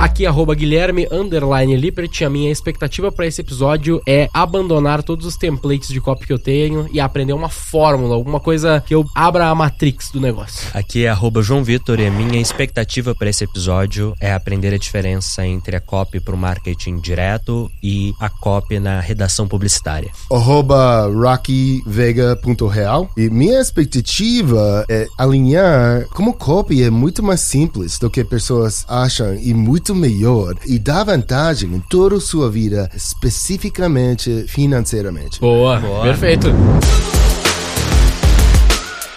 Aqui, arroba Guilherme Underline Lippert. A minha expectativa para esse episódio é abandonar todos os templates de copy que eu tenho e aprender uma fórmula, alguma coisa que eu abra a matrix do negócio. Aqui é arroba João Vitor e a minha expectativa para esse episódio é aprender a diferença entre a copy para o marketing direto e a copy na redação publicitária. Arroba rockyvega.real e minha expectativa é alinhar como copy é muito mais simples do que pessoas acham e muito melhor e dá vantagem em toda a sua vida, especificamente financeiramente. Boa, Boa. perfeito.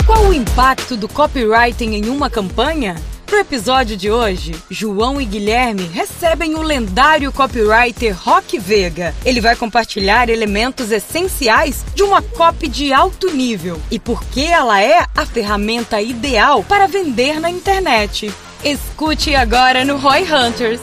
Qual o impacto do copywriting em uma campanha? No episódio de hoje, João e Guilherme recebem o lendário copywriter Rock Vega. Ele vai compartilhar elementos essenciais de uma copy de alto nível e por que ela é a ferramenta ideal para vender na internet. Escute agora no Roy Hunters.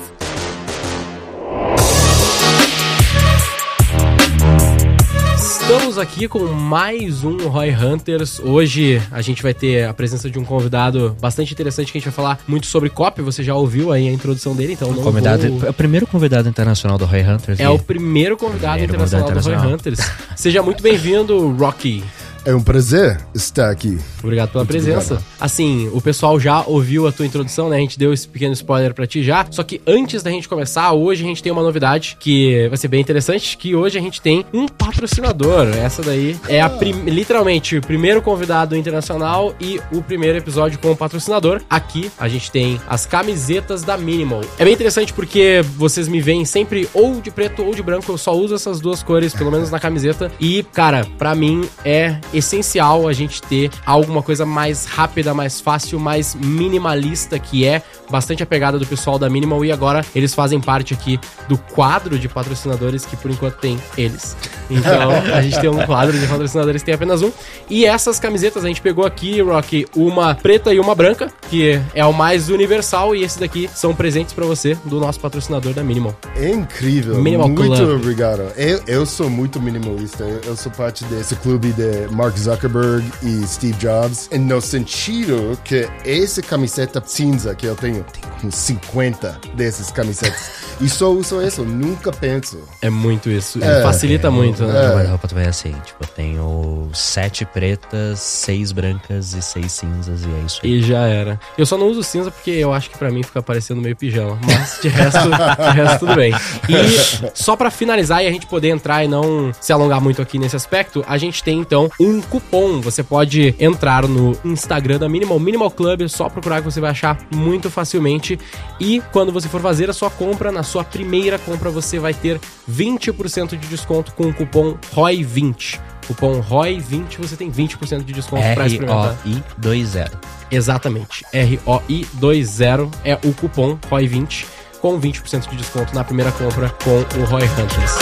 Estamos aqui com mais um Roy Hunters. Hoje a gente vai ter a presença de um convidado bastante interessante que a gente vai falar muito sobre copy. Você já ouviu aí a introdução dele, então não convidado, vou... É o primeiro convidado internacional do Roy Hunters. É o primeiro convidado primeiro internacional, convidado internacional do Roy Hunters. Seja muito bem-vindo, Rocky. É um prazer estar aqui. Obrigado pela Muito presença. Obrigado. Assim, o pessoal já ouviu a tua introdução, né? A gente deu esse pequeno spoiler para ti já. Só que antes da gente começar, hoje a gente tem uma novidade que vai ser bem interessante, que hoje a gente tem um patrocinador. Essa daí é a literalmente o primeiro convidado internacional e o primeiro episódio com o patrocinador. Aqui a gente tem as camisetas da Minimal. É bem interessante porque vocês me veem sempre ou de preto ou de branco. Eu só uso essas duas cores, pelo menos na camiseta. E, cara, para mim é essencial a gente ter alguma coisa mais rápida, mais fácil, mais minimalista, que é bastante a pegada do pessoal da Minimal. E agora eles fazem parte aqui do quadro de patrocinadores que por enquanto tem eles. Então a gente tem um quadro de patrocinadores, tem apenas um. E essas camisetas a gente pegou aqui, Rock, uma preta e uma branca, que é o mais universal. E esse daqui são presentes para você do nosso patrocinador da Minimal. É incrível. Minimal muito Club. obrigado. Eu, eu sou muito minimalista. Eu, sou parte desse clube de Mark Zuckerberg e Steve Jobs, no sentido que essa camiseta cinza que eu tenho, tenho 50 dessas camisetas, e só uso isso, nunca penso. É muito isso, é, facilita é, muito, né? É. roupa também é assim, tipo, eu tenho sete pretas, seis brancas e seis cinzas, e é isso aí. E já era. Eu só não uso cinza porque eu acho que para mim fica parecendo meio pijama, mas de resto, de resto tudo bem. E só para finalizar e a gente poder entrar e não se alongar muito aqui nesse aspecto, a gente tem então um cupom. Você pode entrar no Instagram da Minimal, Minimal Club, só procurar que você vai achar muito facilmente. E quando você for fazer a sua compra, na sua primeira compra, você vai ter 20% de desconto com o cupom ROI20. Cupom ROI20, você tem 20% de desconto para experimentar. ROI20. Exatamente. ROI20 é o cupom ROI20 com 20% de desconto na primeira compra com o Roy Hunters.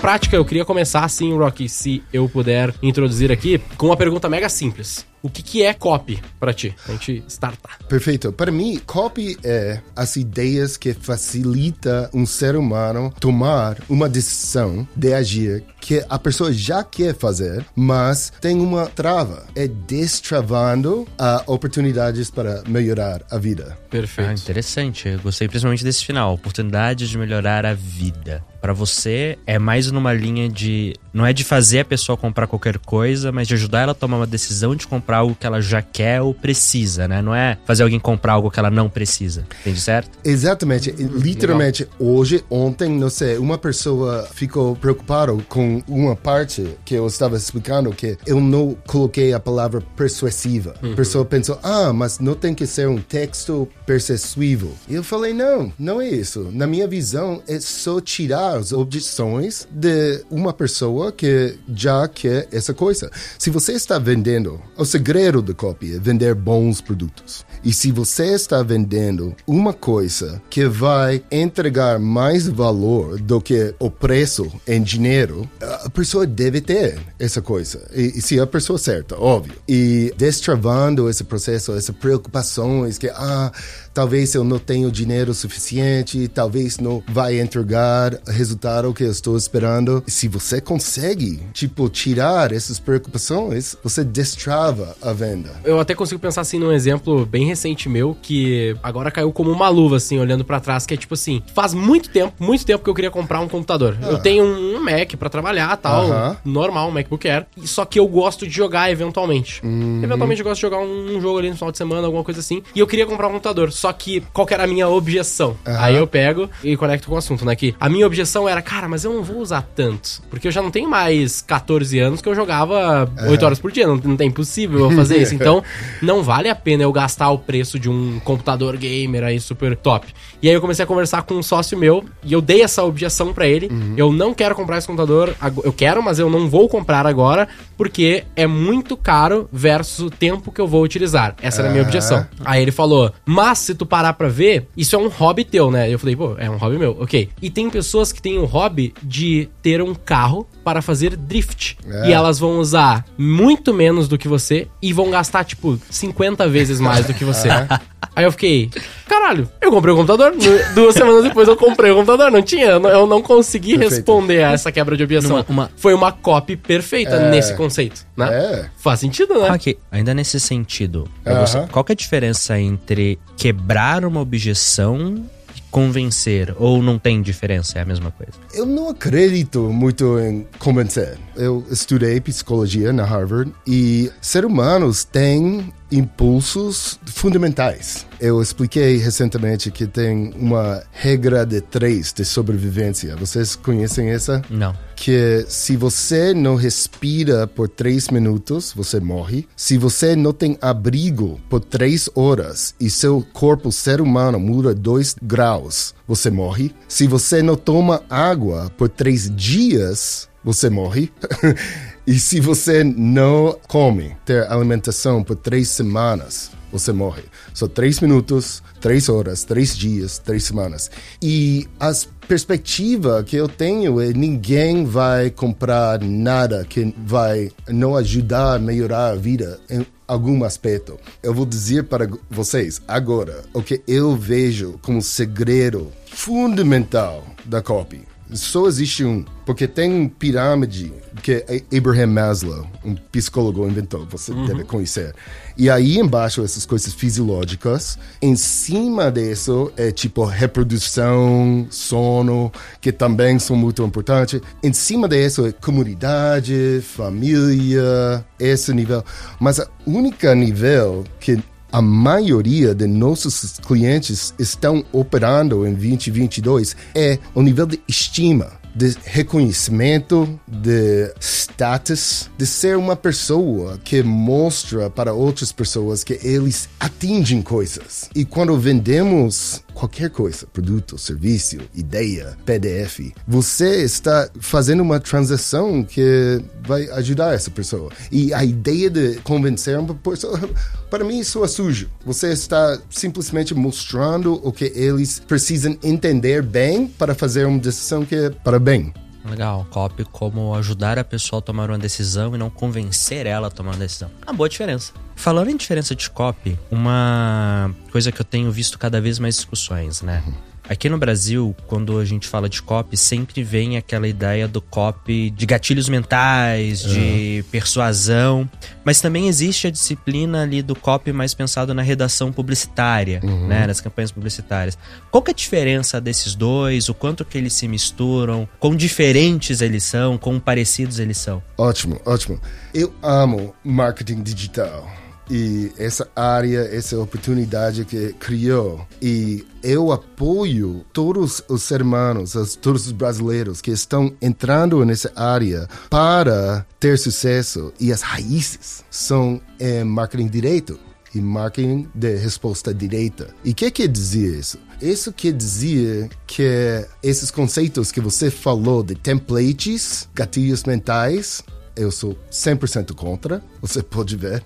prática, eu queria começar assim, Rocky, se eu puder introduzir aqui, com uma pergunta mega simples. O que, que é copy para ti? A gente startar. Perfeito. Para mim, copy é as ideias que facilita um ser humano tomar uma decisão de agir que a pessoa já quer fazer, mas tem uma trava. É destravando uh, oportunidades para melhorar a vida. Perfeito. Ah, interessante. Eu gostei principalmente desse final. Oportunidades de melhorar a vida. Para você, é mais numa linha de. Não é de fazer a pessoa comprar qualquer coisa, mas de ajudar ela a tomar uma decisão de comprar algo que ela já quer ou precisa, né? Não é fazer alguém comprar algo que ela não precisa. Entende certo? Exatamente. Literalmente, Legal. hoje, ontem, não sei, uma pessoa ficou preocupada com uma parte que eu estava explicando que eu não coloquei a palavra persuasiva. Uhum. A pessoa pensou, ah, mas não tem que ser um texto persuasivo. E eu falei, não, não é isso. Na minha visão, é só tirar as objeções de uma pessoa que já quer essa coisa. Se você está vendendo, seja, segredo da copy é vender bons produtos. E se você está vendendo uma coisa que vai entregar mais valor do que o preço em dinheiro, a pessoa deve ter essa coisa. E, e se a pessoa certa, óbvio. E destravando esse processo, essa preocupação, que, ah, talvez eu não tenho dinheiro suficiente, talvez não vai entregar o resultado que eu estou esperando. Se você consegue, tipo, tirar essas preocupações, você destrava a venda. Eu até consigo pensar assim num exemplo bem recente meu que agora caiu como uma luva assim, olhando para trás, que é tipo assim, faz muito tempo, muito tempo que eu queria comprar um computador. Eu tenho um Mac para trabalhar, tal, Aham. normal, um MacBook Air, só que eu gosto de jogar eventualmente. Uhum. Eventualmente eu gosto de jogar um, jogo ali no final de semana, alguma coisa assim, e eu queria comprar um computador. Só que qual que era a minha objeção? Aí eu pego e conecto com o assunto, né, que a minha objeção era, cara, mas eu não vou usar tanto, porque eu já não tenho mais 14 anos que eu jogava 8 horas por dia, não, não tem impossível eu fazer isso. Então, não vale a pena eu gastar o preço de um computador gamer aí super top. E aí eu comecei a conversar com um sócio meu e eu dei essa objeção pra ele. Eu não quero comprar esse computador, eu quero, mas eu não vou comprar agora porque é muito caro versus o tempo que eu vou utilizar. Essa era a minha Ah. objeção. Aí ele falou: "Mas se tu parar pra ver, isso é um hobby teu, né?" Eu falei: "Pô, é um hobby meu". OK. E tem pessoas que têm o hobby de ter um carro para fazer drift. É. E elas vão usar muito menos do que você e vão gastar tipo 50 vezes mais do que você. Aí eu fiquei, caralho, eu comprei o computador. Nu- Duas semanas depois eu comprei o computador. Não tinha, eu não, consegui Perfeito. responder a essa quebra de objeção. Numa- uma- Foi uma copy perfeita É. nesse conceito, né? É. Faz sentido, né? Ok, ainda nesse sentido, Aham. você, qual que é a diferença entre quebrar uma objeção convencer? Ou não tem diferença, é a mesma coisa? Eu não acredito muito em convencer. Eu estudei psicologia na Harvard e seres humanos têm impulsos fundamentais. Eu expliquei recentemente que tem uma regra de três de sobrevivência. Vocês conhecem essa? Não. que se você não respira por três minutos, você morre. Se você não tem abrigo por três horas e seu corpo ser humano muda dois graus, você morre. Se você não toma água por três dias, você morre. e se você não come, ter alimentação por três semanas, você morre. Só três minutos, três horas, três dias, três semanas. E as perspectiva que eu tenho é ninguém vai comprar nada que vai não ajudar a melhorar a vida em algum aspecto. Eu vou dizer para vocês agora o que eu vejo como segredo fundamental da copy. Só existe um, porque tem pirâmide que Abraham Maslow, um psicólogo, inventou, você deve conhecer. E aí embaixo essas coisas fisiológicas, em cima disso é tipo reprodução, sono, que também são muito importantes. Em cima disso é comunidade, família, esse nível. Mas a única nível que a maioria de nossos clientes estão operando em 2022 é o nível de estima, de reconhecimento, de status, de ser uma pessoa que mostra para outras pessoas que eles atingem coisas. E quando vendemos qualquer coisa, produto, serviço, ideia, PDF, você está fazendo uma transação que vai ajudar essa pessoa. E a ideia de convencer uma pessoa, para mim isso é sujo. Você está simplesmente mostrando o que eles precisam entender bem para fazer uma decisão que é para bem. Legal, copy como ajudar a pessoa a tomar uma decisão e não convencer ela a tomar uma decisão. Uma boa diferença. Falando em diferença de copy, uma coisa que eu tenho visto cada vez mais discussões, né? Aqui no Brasil, quando a gente fala de copy, sempre vem aquela ideia do copy de gatilhos mentais, de persuasão, mas também existe a disciplina ali do copy mais pensado na redação publicitária, né, nas campanhas publicitárias. Qual que é a diferença desses dois? O quanto que eles se misturam? Quão diferentes eles são? Quão parecidos eles são? Ótimo, ótimo. Eu amo marketing digital. E essa área, essa oportunidade que criou. E eu apoio todos os seres humanos, os- todos os brasileiros que estão entrando nessa área para ter sucesso. E as raízes são em marketing direito e marketing de resposta direita. E o que quer dizer isso? Isso quer dizer que esses conceitos que você falou de templates, gatilhos mentais, eu sou 100% contra. Você pode ver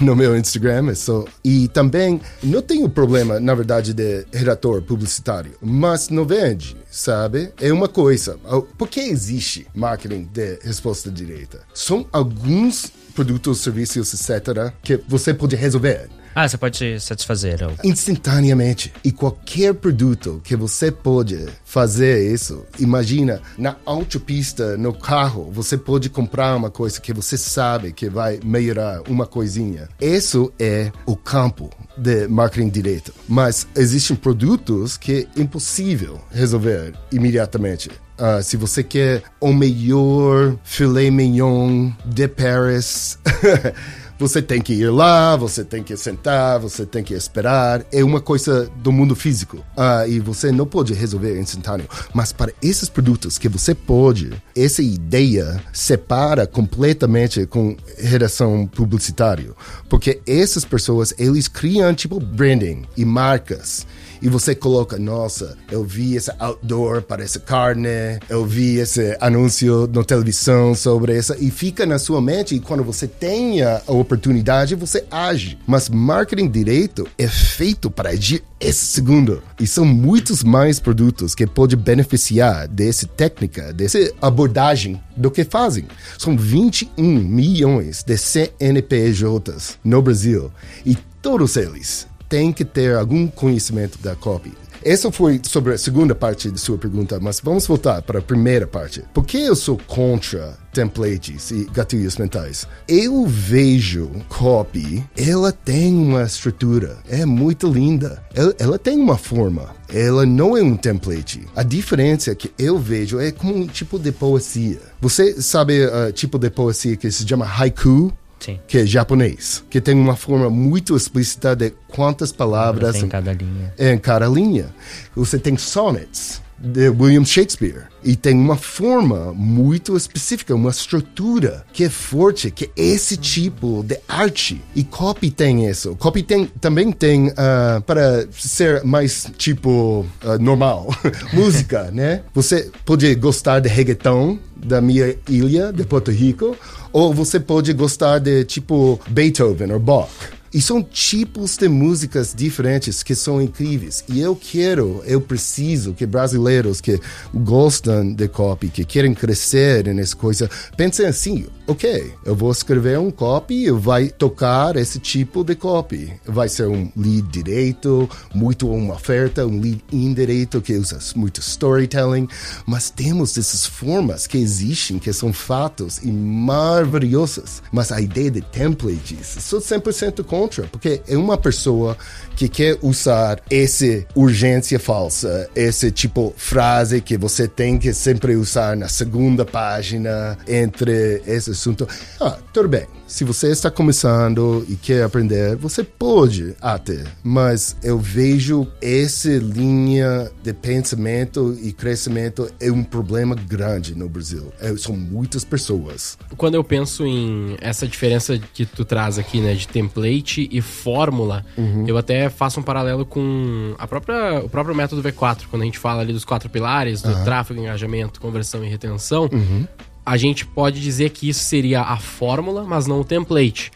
no meu Instagram. Sou... E também não tenho problema, na verdade, de redator publicitário, mas não vende, sabe? É uma coisa. Por que existe marketing de resposta direita? São alguns produtos, serviços, etc., que você pode resolver. Ah, você pode satisfazer. Instantaneamente. E qualquer produto que você pode fazer isso, imagina, na autopista, no carro, você pode comprar uma coisa que você sabe que vai melhorar uma coisinha. Isso é o campo de marketing direto. Mas existem produtos que é impossível resolver imediatamente. Uh, se você quer o melhor filé mignon de Paris Você tem que ir lá, você tem que sentar, você tem que esperar. É uma coisa do mundo físico. Uh, e você não pode resolver instantâneo. Mas para esses produtos que você pode, essa ideia separa completamente com redação publicitária. Porque essas pessoas, eles criam tipo branding e marcas e você coloca, nossa, eu vi esse outdoor para essa carne, eu vi esse anúncio na televisão sobre essa, e fica na sua mente, e quando você tem a oportunidade, você age. Mas marketing direito é feito para agir esse segundo. E são muitos mais produtos que pode beneficiar dessa técnica, dessa abordagem do que fazem. São 21 milhões de CNPJs no Brasil e todos eles tem que ter algum conhecimento da copy. Essa foi sobre a segunda parte de sua pergunta, mas vamos voltar para a primeira parte. Por que eu sou contra templates e gatilhos mentais? Eu vejo copy, ela tem uma estrutura, é muito linda. Ela, ela tem uma forma. Ela não é um template. A diferença que eu vejo é como um tipo de poesia. Você sabe o uh, tipo de poesia que se chama haiku? Sim. que é japonês, que tem uma forma muito explícita de quantas palavras em cada linha. Em cada linha. Você tem sonnets de William Shakespeare e tem uma forma muito específica, uma estrutura que é forte, que é esse tipo de arte. E copy tem isso. Copy tem, também tem uh, para ser mais tipo uh, normal, música, né? Você pode gostar de reggaeton da minha ilha de Porto Rico ou você pode gostar de tipo Beethoven ou Bach. E são tipos de músicas diferentes que são incríveis. E eu quero, eu preciso que brasileiros que gostam de copy, que querem crescer nessa coisa, pensem assim: ok, eu vou escrever um copy e vai tocar esse tipo de copy. Vai ser um lead direito, muito uma oferta, um lead indireito que usa muito storytelling. Mas temos essas formas que existem, que são fatos e maravilhosas. Mas a ideia de templates, sou 100% contra contra, porque é uma pessoa que quer usar essa urgência falsa, esse tipo frase que você tem que sempre usar na segunda página entre esse assunto. Ah, tudo bem se você está começando e quer aprender, você pode até, mas eu vejo essa linha de pensamento e crescimento é um problema grande no Brasil. É, são muitas pessoas. Quando eu penso em essa diferença que tu traz aqui, né, de template e fórmula, uhum. eu até faço um paralelo com a própria, o próprio método V4, quando a gente fala ali dos quatro pilares, do uhum. tráfego, engajamento, conversão e retenção. Uhum a gente pode dizer que isso seria a fórmula, mas não o template.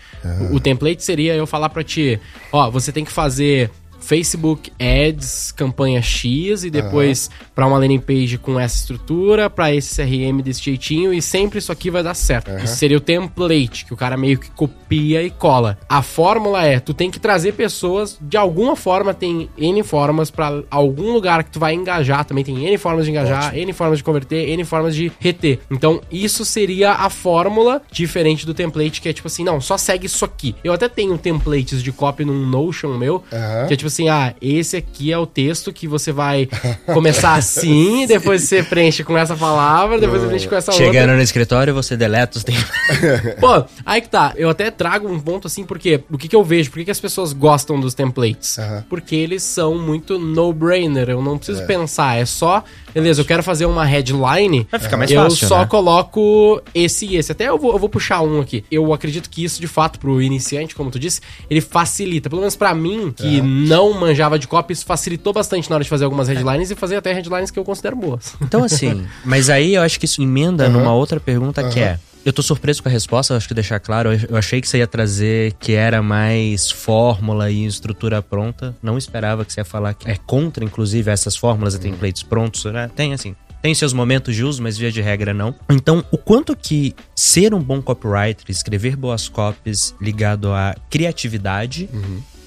O, o template seria eu falar para ti, ó, você tem que fazer Facebook Ads, campanha X, e depois uhum. para uma landing page com essa estrutura, para esse CRM desse jeitinho, e sempre isso aqui vai dar certo. Uhum. Isso seria o template, que o cara meio que copia e cola. A fórmula é, tu tem que trazer pessoas, de alguma forma, tem N formas para algum lugar que tu vai engajar, também tem N formas de engajar, Ótimo. N formas de converter, N formas de reter. Então, isso seria a fórmula diferente do template, que é tipo assim, não, só segue isso aqui. Eu até tenho templates de copy num Notion meu, uhum. que é tipo assim, ah, esse aqui é o texto que você vai começar assim, depois você preenche com essa palavra, depois você preenche com essa Chegando outra. Chegando no escritório, você deleta os tempos. Pô, aí que tá. Eu até trago um ponto assim, porque o que, que eu vejo? Por que, que as pessoas gostam dos templates? Porque eles são muito no-brainer. Eu não preciso é. pensar, é só Beleza, eu quero fazer uma headline. Vai ficar mais eu fácil. Eu só né? coloco esse e esse. Até eu vou, eu vou puxar um aqui. Eu acredito que isso, de fato, pro iniciante, como tu disse, ele facilita. Pelo menos para mim, que é. não manjava de copy, isso facilitou bastante na hora de fazer algumas headlines é. e fazer até headlines que eu considero boas. Então, assim, mas aí eu acho que isso emenda uhum. numa outra pergunta uhum. que é Eu tô surpreso com a resposta, acho que deixar claro. Eu achei que você ia trazer que era mais fórmula e estrutura pronta. Não esperava que você ia falar que é contra, inclusive, essas fórmulas e templates prontos. Né? Tem, assim, tem seus momentos de uso, mas via de regra não. Então, o quanto que ser um bom copywriter, escrever boas copies ligado à criatividade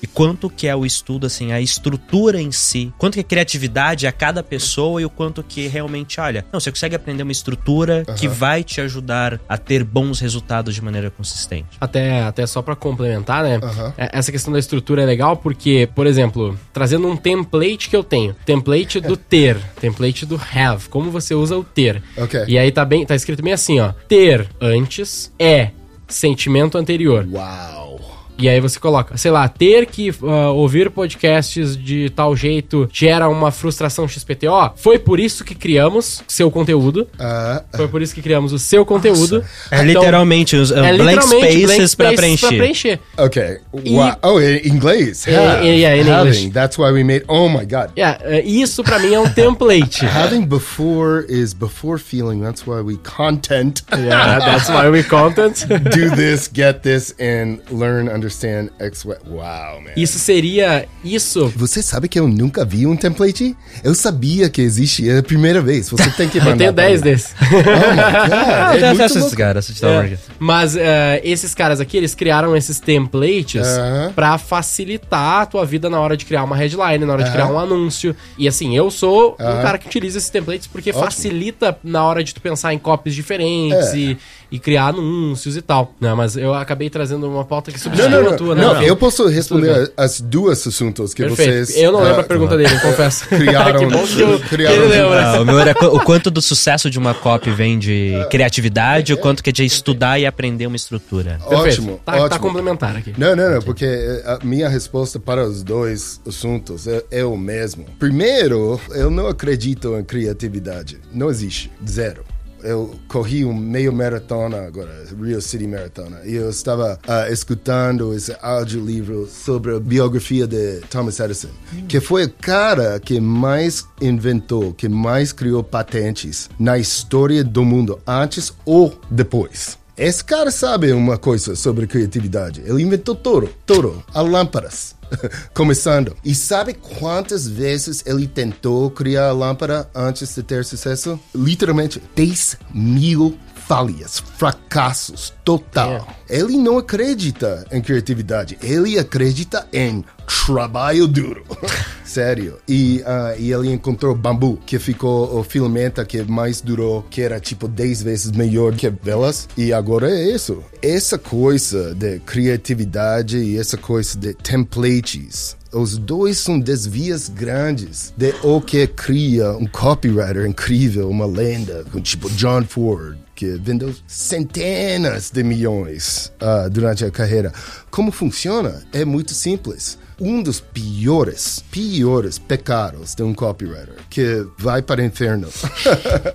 e quanto que é o estudo, assim, a estrutura em si, quanto que é criatividade a cada pessoa e o quanto que realmente, olha, não, você consegue aprender uma estrutura que vai te ajudar a ter bons resultados de maneira consistente. Até, até só pra complementar, né? É- Essa questão da estrutura é legal porque, por exemplo, trazendo um template que eu tenho, template do ter, template do have, como você usa o ter. Ok. E aí tá bem, tá escrito bem assim, ó, ter antes é sentimento anterior. Uau. E aí você coloca, sei lá, ter que ah, ouvir podcasts de tal jeito gera uma frustração XPTO. Foi por isso que criamos seu conteúdo. Ah, Foi por isso que criamos o seu conteúdo. É Então, literalmente os uh, é blank spaces pra spaces preencher. pra preencher. ok. E- Wow. Oh, in inglês. Yeah, Have. yeah, in Having. English. That's why we made. Oh my God. Yeah, eh, isso pra mim é um template. Having before is before feeling. That's why we content. yeah, that's why we content. Do this, get this, and learn, understand, X, Y. Wow, man. Isso seria isso. Você sabe que eu nunca vi um template? Eu sabia que existe, é a primeira vez. Você tem que mandar. Eu tenho pra 10 mim. desses. Oh my God. É tem muito louco. caras, assistir É, mas eh, esses caras aqui, eles criaram esses templates Aham. pra facilitar a tua vida na hora de criar uma headline, na hora de Aham. criar um anúncio. E assim, eu sou um Aham. cara que utiliza esses templates porque Ótimo. facilita na hora de tu pensar em copies diferentes É. e, e criar anúncios e tal. Não, mas eu acabei trazendo uma pauta que Não, substitui não, não. a tua, não, né? eu posso responder as duas assuntos que Perfeito. vocês. eu não lembro ah, a pergunta dele, confesso. Criaram- que bom que, eu, criaram- que ele lembra. Ah, o meu era o quanto do sucesso de uma copy vem de criatividade, o quanto que é de estudar e aprender uma estrutura. Perfeito. Ótimo, Tá, ótimo. tá complementar aqui. Não, não, não, porque eh, a minha resposta para os dois assuntos é, é o mesmo. Primeiro, eu não acredito em criatividade. Não existe. Zero. Eu corri um meio maratona agora, Rio City Maratona, e eu estava ah, escutando esse audiolivro sobre a biografia de Thomas Edison, que foi o cara que mais inventou, que mais criou patentes na história do mundo, antes ou depois. Esse cara sabe uma coisa sobre criatividade. Ele inventou tudo, tudo, as lâmpadas. Começando. E sabe quantas vezes ele tentou criar a lâmpada antes de ter sucesso? Literalmente 10 mil falhas, fracassos total. Ele não acredita em criatividade, ele acredita em trabalho duro. Sério. E, ah, e ele encontrou bambu, que ficou o filamento que mais durou, que era tipo 10 vezes melhor que velas. E agora é isso. Essa coisa de criatividade e essa coisa de templates. Os dois são desvios grandes de o que cria um copywriter incrível, uma lenda, tipo John Ford, que vendeu centenas de milhões ah, durante a carreira. Como funciona? É muito simples. Um dos piores, piores pecados de um copywriter que vai para o inferno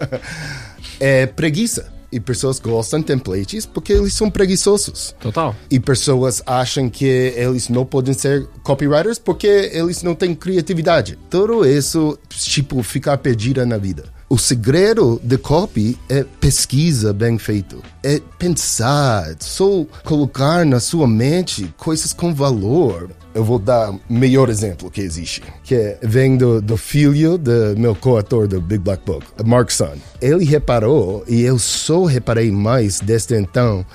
é preguiça. E pessoas gostam de templates porque eles são preguiçosos. Total. E pessoas acham que eles não podem ser copywriters porque eles não têm criatividade. Tudo isso, tipo, ficar perdida na vida. O segredo de copy é pesquisa bem feito. É pensar, só colocar na sua mente coisas com valor. Eu vou dar o melhor exemplo que existe, que é, vem do, do filho do meu coautor do Big Black Book, Mark Sun. Ele reparou, e eu só reparei mais desde então,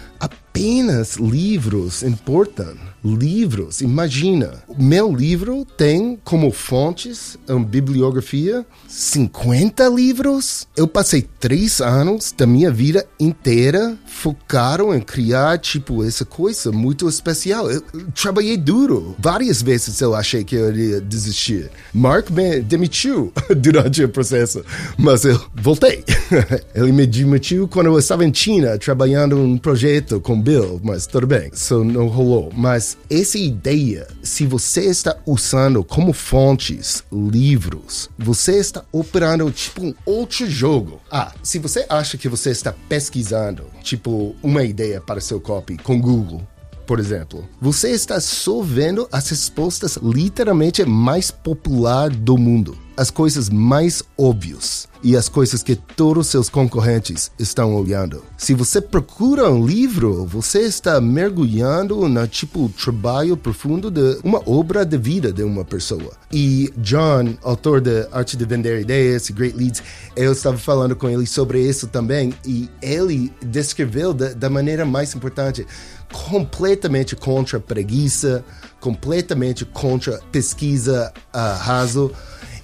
apenas livros importam. Livros, imagina. Meu livro tem como fontes uma bibliografia 50 livros. Eu passei três anos da minha vida inteira focaram em criar, tipo, essa coisa muito especial. Eu trabalhei duro. Várias vezes eu achei que eu iria desistir. Mark me demitiu durante o processo, mas eu voltei. Ele me demitiu quando eu estava em China trabalhando um projeto com Bill, mas tudo bem, isso não rolou. Mas essa ideia, se você está usando como fontes livros, você está operando tipo um outro jogo. Ah, se você acha que você está pesquisando, tipo, uma ideia para seu copy com Google, por exemplo, você está só vendo as respostas literalmente mais popular do mundo. As coisas mais óbvias e as coisas que todos seus concorrentes estão olhando. Se você procura um livro, você está mergulhando no tipo trabalho profundo de uma obra de vida de uma pessoa. E John, autor da Arte de Vender Ideias, Great Leads, eu estava falando com ele sobre isso também e ele descreveu da, da maneira mais importante completamente contra preguiça, completamente contra pesquisa uh, raso.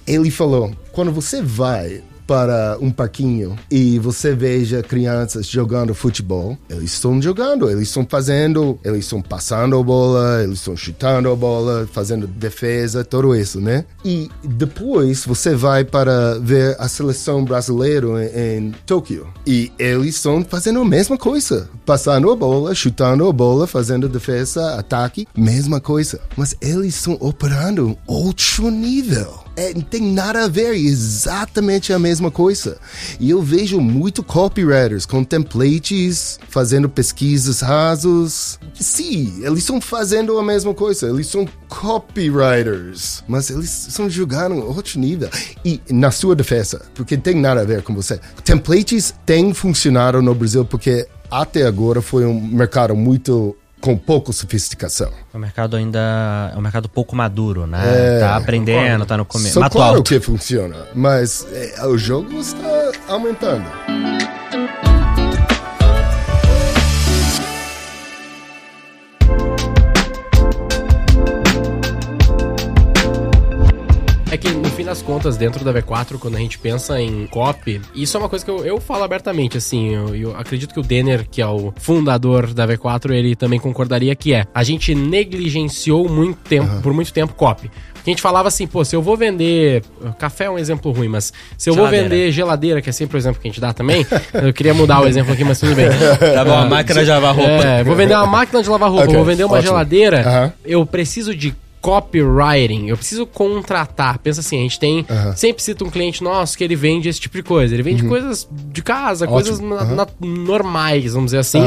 Ele falou: quando você vai para um parquinho e você veja crianças jogando futebol, eles estão jogando, eles estão fazendo, eles estão passando a bola, eles estão chutando a bola, fazendo defesa, tudo isso, né? E depois você vai para ver a seleção brasileira em, em Tóquio e eles estão fazendo a mesma coisa, passando a bola, chutando a bola, fazendo defesa, ataque, mesma coisa. Mas eles estão operando outro nível. É, não tem nada a ver, é exatamente a mesma coisa. E eu vejo muito copywriters com templates, fazendo pesquisas rasos. Sim, eles estão fazendo a mesma coisa, eles são copywriters, mas eles estão jogando outro nível. E na sua defesa, porque tem nada a ver com você. Templates têm funcionado no Brasil porque até agora foi um mercado muito com pouca sofisticação. O mercado ainda é um mercado pouco maduro, né? É, tá aprendendo, tá no começo. Claro alto. que funciona, mas é, o jogo está aumentando. Das contas, dentro da V4, quando a gente pensa em copy, isso é uma coisa que eu, eu falo abertamente, assim, eu, eu, acredito que o Denner, que é o fundador da V4, ele também concordaria que é, a gente negligenciou muito tempo, uhum. por muito tempo, copy. Que a gente falava assim, pô, se eu vou vender. Café é um exemplo ruim, mas se eu geladeira. vou vender geladeira, que é sempre o exemplo que a gente dá também, eu queria mudar o exemplo aqui, mas tudo bem. Tá bom, a máquina de lavar roupa. É, vou vender uma máquina de lavar roupa, okay, vou vender uma ótimo. geladeira, uhum. eu preciso de copywriting, eu preciso contratar. Pensa assim, a gente tem. Uhum. Sempre cita um cliente nosso que ele vende esse tipo de coisa. Ele vende uhum. coisas de casa, Ótimo. coisas uhum. na, normais, vamos dizer assim.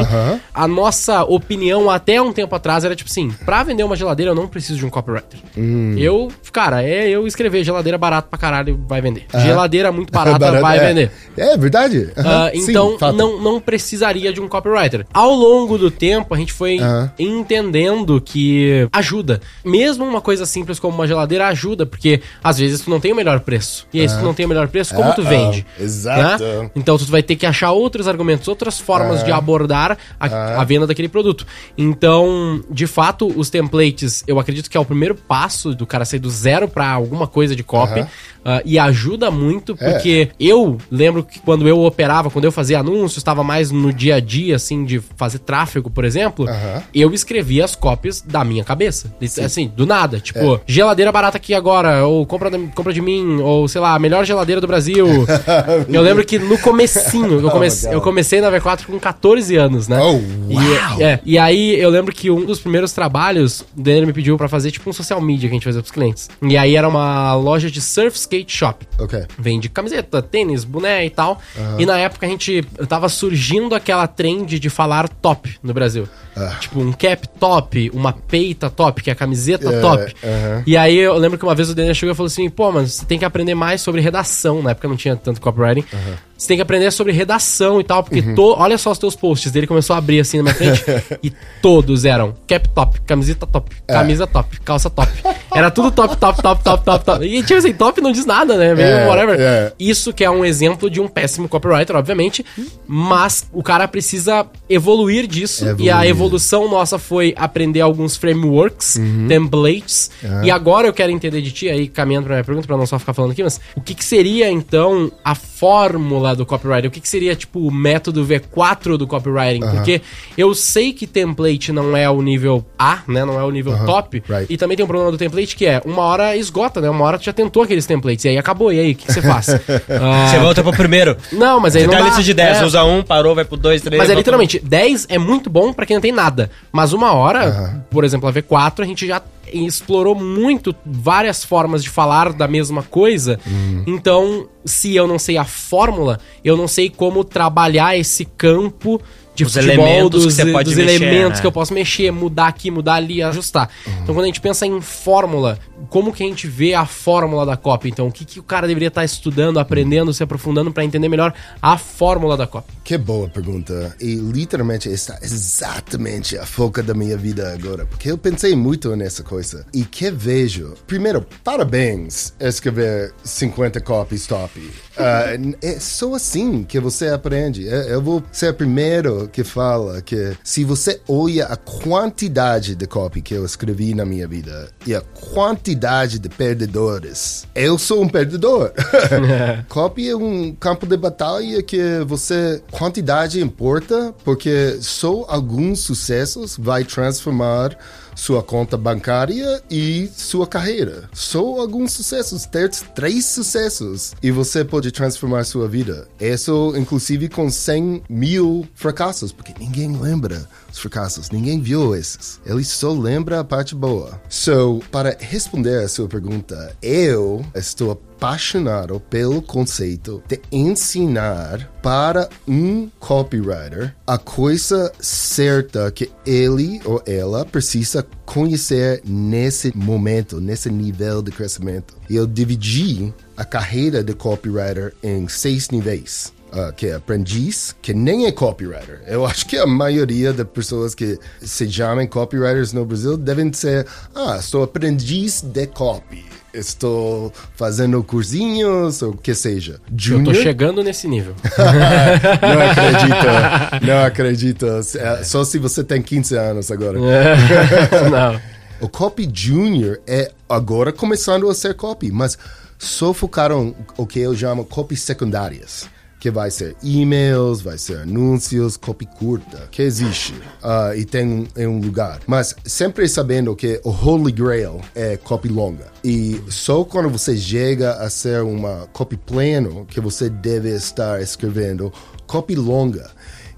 A nossa opinião até um tempo atrás era tipo assim: pra vender uma geladeira eu não preciso de um copywriter. Hum. Eu, cara, é eu escrever geladeira barato pra caralho vai vender. Geladeira muito barata Barato, vai é. vender. É verdade. Uh, então Sim, não, não precisaria de um copywriter. Ao longo do tempo a gente foi entendendo que ajuda. Mesmo uma coisa simples como uma geladeira ajuda, porque às vezes tu não tem o melhor preço. E aí, se tu não tem o melhor preço, como tu vende? Exato. Né? Então tu vai ter que achar outros argumentos, outras formas de abordar a, a, venda daquele produto. Então, de fato, os templates, eu acredito que é o primeiro passo do cara sair do zero para alguma coisa de copy. Uh, e ajuda muito, é. porque é. eu lembro que quando eu operava, quando eu fazia anúncios, estava mais no dia a dia, assim, de fazer tráfego, por exemplo, eu escrevia as cópias da minha cabeça. Sim. Assim, do nada. Tipo, é. geladeira barata aqui agora, ou compra, compra de mim, ou sei lá, melhor geladeira do Brasil. eu lembro que no comecinho, eu, comece, eu comecei na V4 com 14 anos, né? Oh. E, é, e aí eu lembro que um dos primeiros trabalhos, o Daniel me pediu para fazer tipo um social media que a gente fazia pros clientes. E aí era uma loja de surf skate shop. Ok. Vende camiseta, tênis, boné e tal. Uhum. E na época a gente tava surgindo aquela trend de falar top no Brasil. Uh. Tipo, um cap top, uma peita top, que é a camiseta yeah, top. Uhum. E aí eu lembro que uma vez o Daniel chegou e falou assim: pô, mas você tem que aprender mais sobre redação. Na época não tinha tanto copywriting. Uhum. Você tem que aprender sobre redação e tal, porque uhum. to, olha só os teus posts. Ele começou a abrir assim na minha frente e todos eram cap top, camiseta top, é. camisa é. top, calça top. Era tudo top, top, top, top, top, top. E tipo assim, top não diz nada, né? Meio é, whatever. É. Isso que é um exemplo de um péssimo copywriter, obviamente, mas o cara precisa evoluir disso evoluir. e a evolução nossa foi aprender alguns frameworks, uhum. templates. E agora eu quero entender de ti aí caminhando para minha pergunta para não só ficar falando aqui, mas o que, que seria então a fórmula lá do copywriting? O que, que seria, tipo, o método V4 do copywriting? Porque eu sei que template não é o nível A, né? Não é o nível top. Right. E também tem um problema do template que é, uma hora esgota, né? Uma hora tu já tentou aqueles templates e aí acabou. E aí, o que, que você faz? uh... Você volta pro primeiro. Não, mas aí você não tem a lista de 10, é... usa um, parou, vai pro 2, 3... Mas é literalmente, 10 é muito bom para quem não tem nada. Mas uma hora, por exemplo, a V4, a gente já explorou muito várias formas de falar da mesma coisa. Então, se eu não sei a fórmula, eu não sei como trabalhar esse campo de Os futebol, elementos dos, que você pode dos mexer, elementos né? que eu posso mexer, mudar aqui, mudar ali, ajustar. Então quando a gente pensa em fórmula, como que a gente vê a fórmula da copy? Então o que, que o cara deveria estar estudando, aprendendo, se aprofundando para entender melhor a fórmula da copy? Que boa pergunta. E literalmente está exatamente a foca da minha vida agora. Porque eu pensei muito nessa coisa. E que vejo. Primeiro, parabéns escrever 50 copies top. Ah, é só assim que você aprende. Eu eu vou ser o primeiro que fala que se você olha a quantidade de copy que eu escrevi na minha vida e a quantidade de perdedores, eu sou um perdedor. copy é um campo de batalha que você quantidade importa porque só alguns sucessos vai transformar sua conta bancária e sua carreira. Só alguns sucessos, ter três sucessos e você pode transformar sua vida. Isso, inclusive, com 100 mil fracassos, porque ninguém lembra os fracassos, ninguém viu esses. Ele só lembra a parte boa. So, para responder a sua pergunta, eu estou apaixonado pelo conceito de ensinar para um copywriter a coisa certa que ele ou ela precisa conhecer nesse momento, nesse nível de crescimento. Eu dividi a carreira de copywriter em seis níveis. Uh, que é aprendiz, que nem é copywriter. Eu acho que a maioria das pessoas que se chamam copywriters no Brasil devem ser, ah, sou aprendiz de copy. Estou fazendo cursinhos, ou o que seja. Eu tô Junior, chegando nesse nível. não acredito, não acredito. É, Só se você tem 15 anos agora. Não. O copy junior é agora começando a ser copy, mas só focaram o que eu chamo copy secundárias. Que vai ser e-mails, vai ser anúncios, copy curta, que existe ah, e tem um, em um lugar. Mas sempre sabendo que o Holy Grail é copy longa. E só quando você chega a ser uma copy pleno que você deve estar escrevendo copy longa.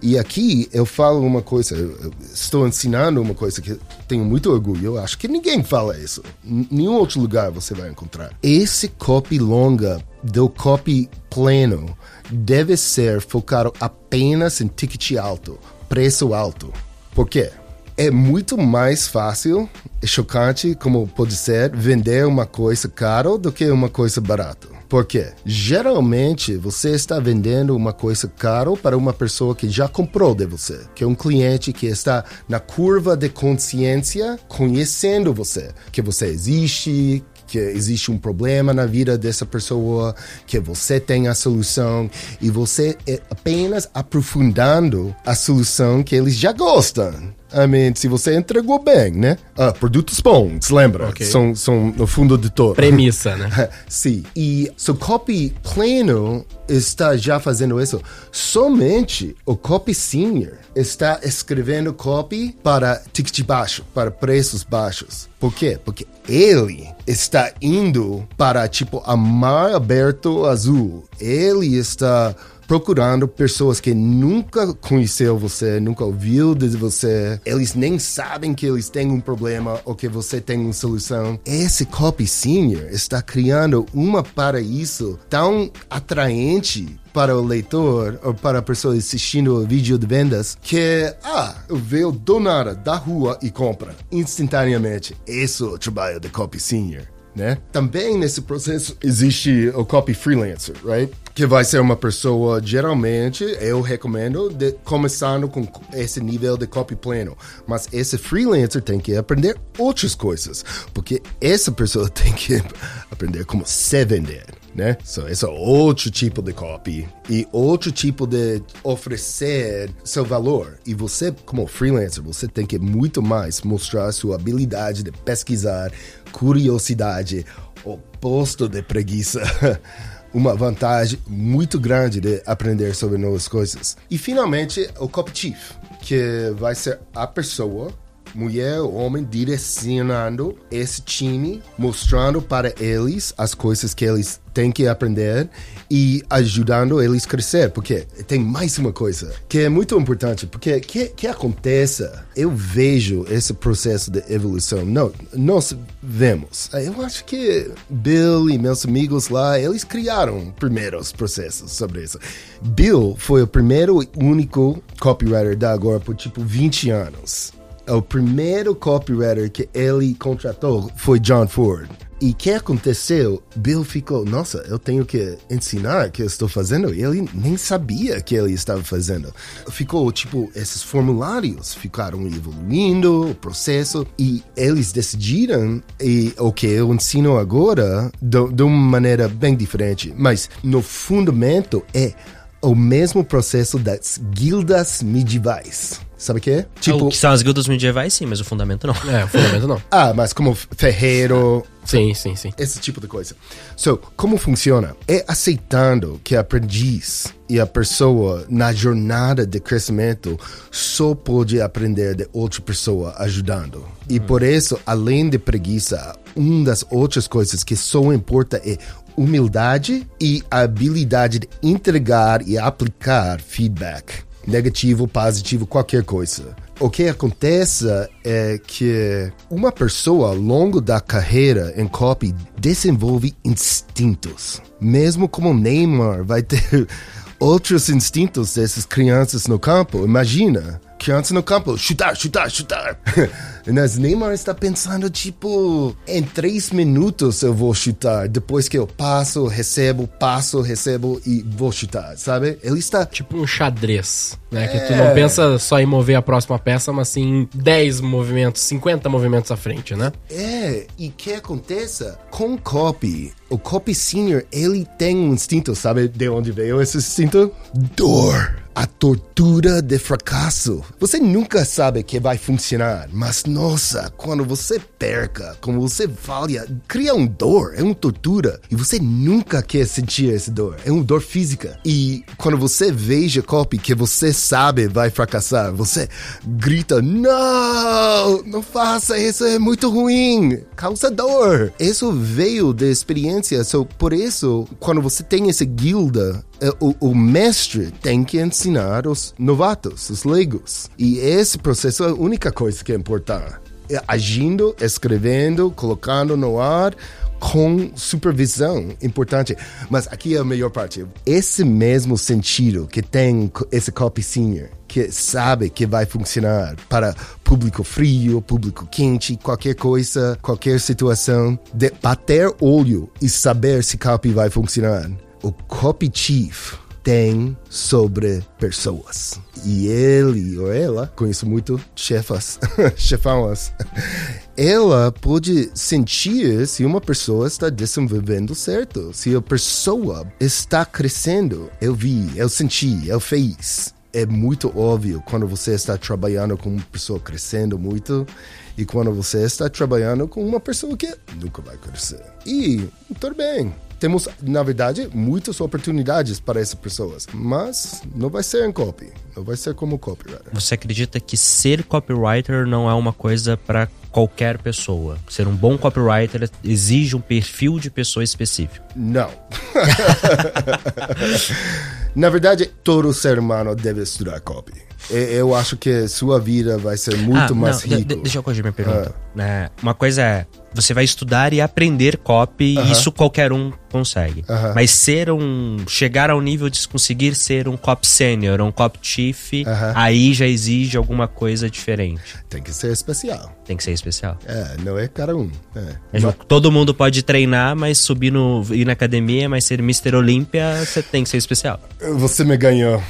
E aqui eu falo uma coisa, estou ensinando uma coisa que tenho muito orgulho, eu acho que ninguém fala isso. Nenhum outro lugar você vai encontrar. Esse copy longa do copy pleno deve ser focado apenas em ticket alto, preço alto. Por quê? É muito mais fácil e chocante, como pode ser, vender uma coisa caro do que uma coisa barata. Por quê? Geralmente você está vendendo uma coisa caro para uma pessoa que já comprou de você, que é um cliente que está na curva de consciência conhecendo você, que você existe, que existe um problema na vida dessa pessoa, que você tem a solução e você é apenas aprofundando a solução que eles já gostam. I mean, se você entregou bem, né? Ah, produtos bons, lembra? Ok. São, são no fundo de todo. Premissa, né? Sim. E so copy pleno está já fazendo isso. Somente o copy senior está escrevendo copy para ticket baixo, para preços baixos. Por quê? Porque ele está indo para tipo a mar aberto azul. Ele está procurando pessoas que nunca conheceu você, nunca ouviu de você, eles nem sabem que eles têm um problema ou que você tem uma solução. Esse copy senior está criando uma paraíso tão atraente para o leitor ou para a pessoa assistindo o vídeo de vendas que, ah, eu vejo do nada da rua e compra instantaneamente. Esse é o trabalho de copy senior. Né? Também nesse processo existe o copy freelancer, right? Que vai ser uma pessoa, geralmente, eu recomendo, de, começando com esse nível de copy pleno. Mas esse freelancer tem que aprender outras coisas, porque essa pessoa tem que aprender como se vender, né? So, esse é outro tipo de copy e outro tipo de oferecer seu valor. E você, como freelancer, você tem que muito mais mostrar sua habilidade de pesquisar, curiosidade, oposto de preguiça. Uma vantagem muito grande de aprender sobre novas coisas. E finalmente, o copy chief, que vai ser a pessoa mulher, homem, direcionando esse time, mostrando para eles as coisas que eles têm que aprender e ajudando eles a crescer. Porque tem mais uma coisa que é muito importante, porque que que acontece? Eu vejo esse processo de evolução. Não, nós vemos. Eu acho que Bill e meus amigos lá, eles criaram primeiros processos sobre isso. Bill foi o primeiro e único copywriter da Agora por tipo 20 anos. O primeiro copywriter que ele contratou foi John Ford. E o que aconteceu? Bill ficou, nossa, eu tenho que ensinar o que eu estou fazendo. E ele nem sabia que ele estava fazendo. Ficou, tipo, esses formulários ficaram evoluindo, o processo, e eles decidiram e, o que eu ensino agora de, de uma maneira bem diferente. Mas, no fundamento, é o mesmo processo das guildas medievais. Sabe o que é? Tipo, o que são as guildas medievais, sim, mas o fundamento não. É, o fundamento não. Ah, mas como ferreiro. Sim, sim, sim. Esse tipo de coisa. So, como funciona? É aceitando que aprendiz e a pessoa na jornada de crescimento só pode aprender de outra pessoa ajudando. E por isso, além de preguiça, uma das outras coisas que só importa é humildade e a habilidade de entregar e aplicar feedback negativo, positivo, qualquer coisa. O que acontece é que uma pessoa ao longo da carreira em copy desenvolve instintos. Mesmo como Neymar vai ter outros instintos dessas crianças no campo, imagina criança no campo, chutar, chutar, chutar. Mas Neymar está pensando, tipo, em três minutos eu vou chutar. Depois que eu passo, recebo, passo, recebo e vou chutar, sabe? Ele está. Tipo um xadrez, né? É... Que tu não pensa só em mover a próxima peça, mas sim 10 movimentos, 50 movimentos à frente, né? É, e que acontece com o copy. O copy senior, ele tem um instinto, sabe de onde veio esse instinto? Dor a tortura de fracasso. Você nunca sabe que vai funcionar, mas nossa, quando você perca, quando você falha, cria um dor, é uma tortura. E você nunca quer sentir essa dor, é uma dor física. E quando você veja copy que você sabe vai fracassar, você grita: Não, não faça isso, é muito ruim, causa dor. Isso veio da experiência, so, por isso, quando você tem essa guilda, é, o, o, mestre tem que ensinar os novatos, os leigos. E esse processo é a única coisa que é importante. É agindo, escrevendo, colocando no ar, com supervisão importante. Mas aqui é a melhor parte. Esse mesmo sentido que tem esse copy senior, que sabe que vai funcionar para público frio, público quente, qualquer coisa, qualquer situação, de bater olho e saber se copy vai funcionar o copy chief tem sobre pessoas. E ele ou ela, conheço muito chefas, chefãos, ela pode sentir se uma pessoa está desenvolvendo certo, se a pessoa está crescendo. Eu vi, eu senti, eu fiz. É muito óbvio quando você está trabalhando com uma pessoa crescendo muito e quando você está trabalhando com uma pessoa que nunca vai crescer. E tudo bem, temos, na verdade, muitas oportunidades para essas pessoas, mas não vai ser em copy, não vai ser como copywriter. Você acredita que ser copywriter não é uma coisa para qualquer pessoa? Ser um bom copywriter exige um perfil de pessoa específico? Não. na verdade, todo ser humano deve estudar copy. Eu acho que sua vida vai ser muito ah, mais não, rico. Deixa eu corrigir minha pergunta. Ah. uma coisa é você vai estudar e aprender copy, uh -huh. isso qualquer um consegue. Uh -huh. Mas ser um. chegar ao nível de conseguir ser um cop sênior, um cop chief, uh -huh. aí já exige alguma coisa diferente. Tem que ser especial. Tem que ser especial. É, não é cada um. É. É, mas... Todo mundo pode treinar, mas subir no, ir na academia, mas ser Mr. Olympia, você tem que ser especial. Você me ganhou.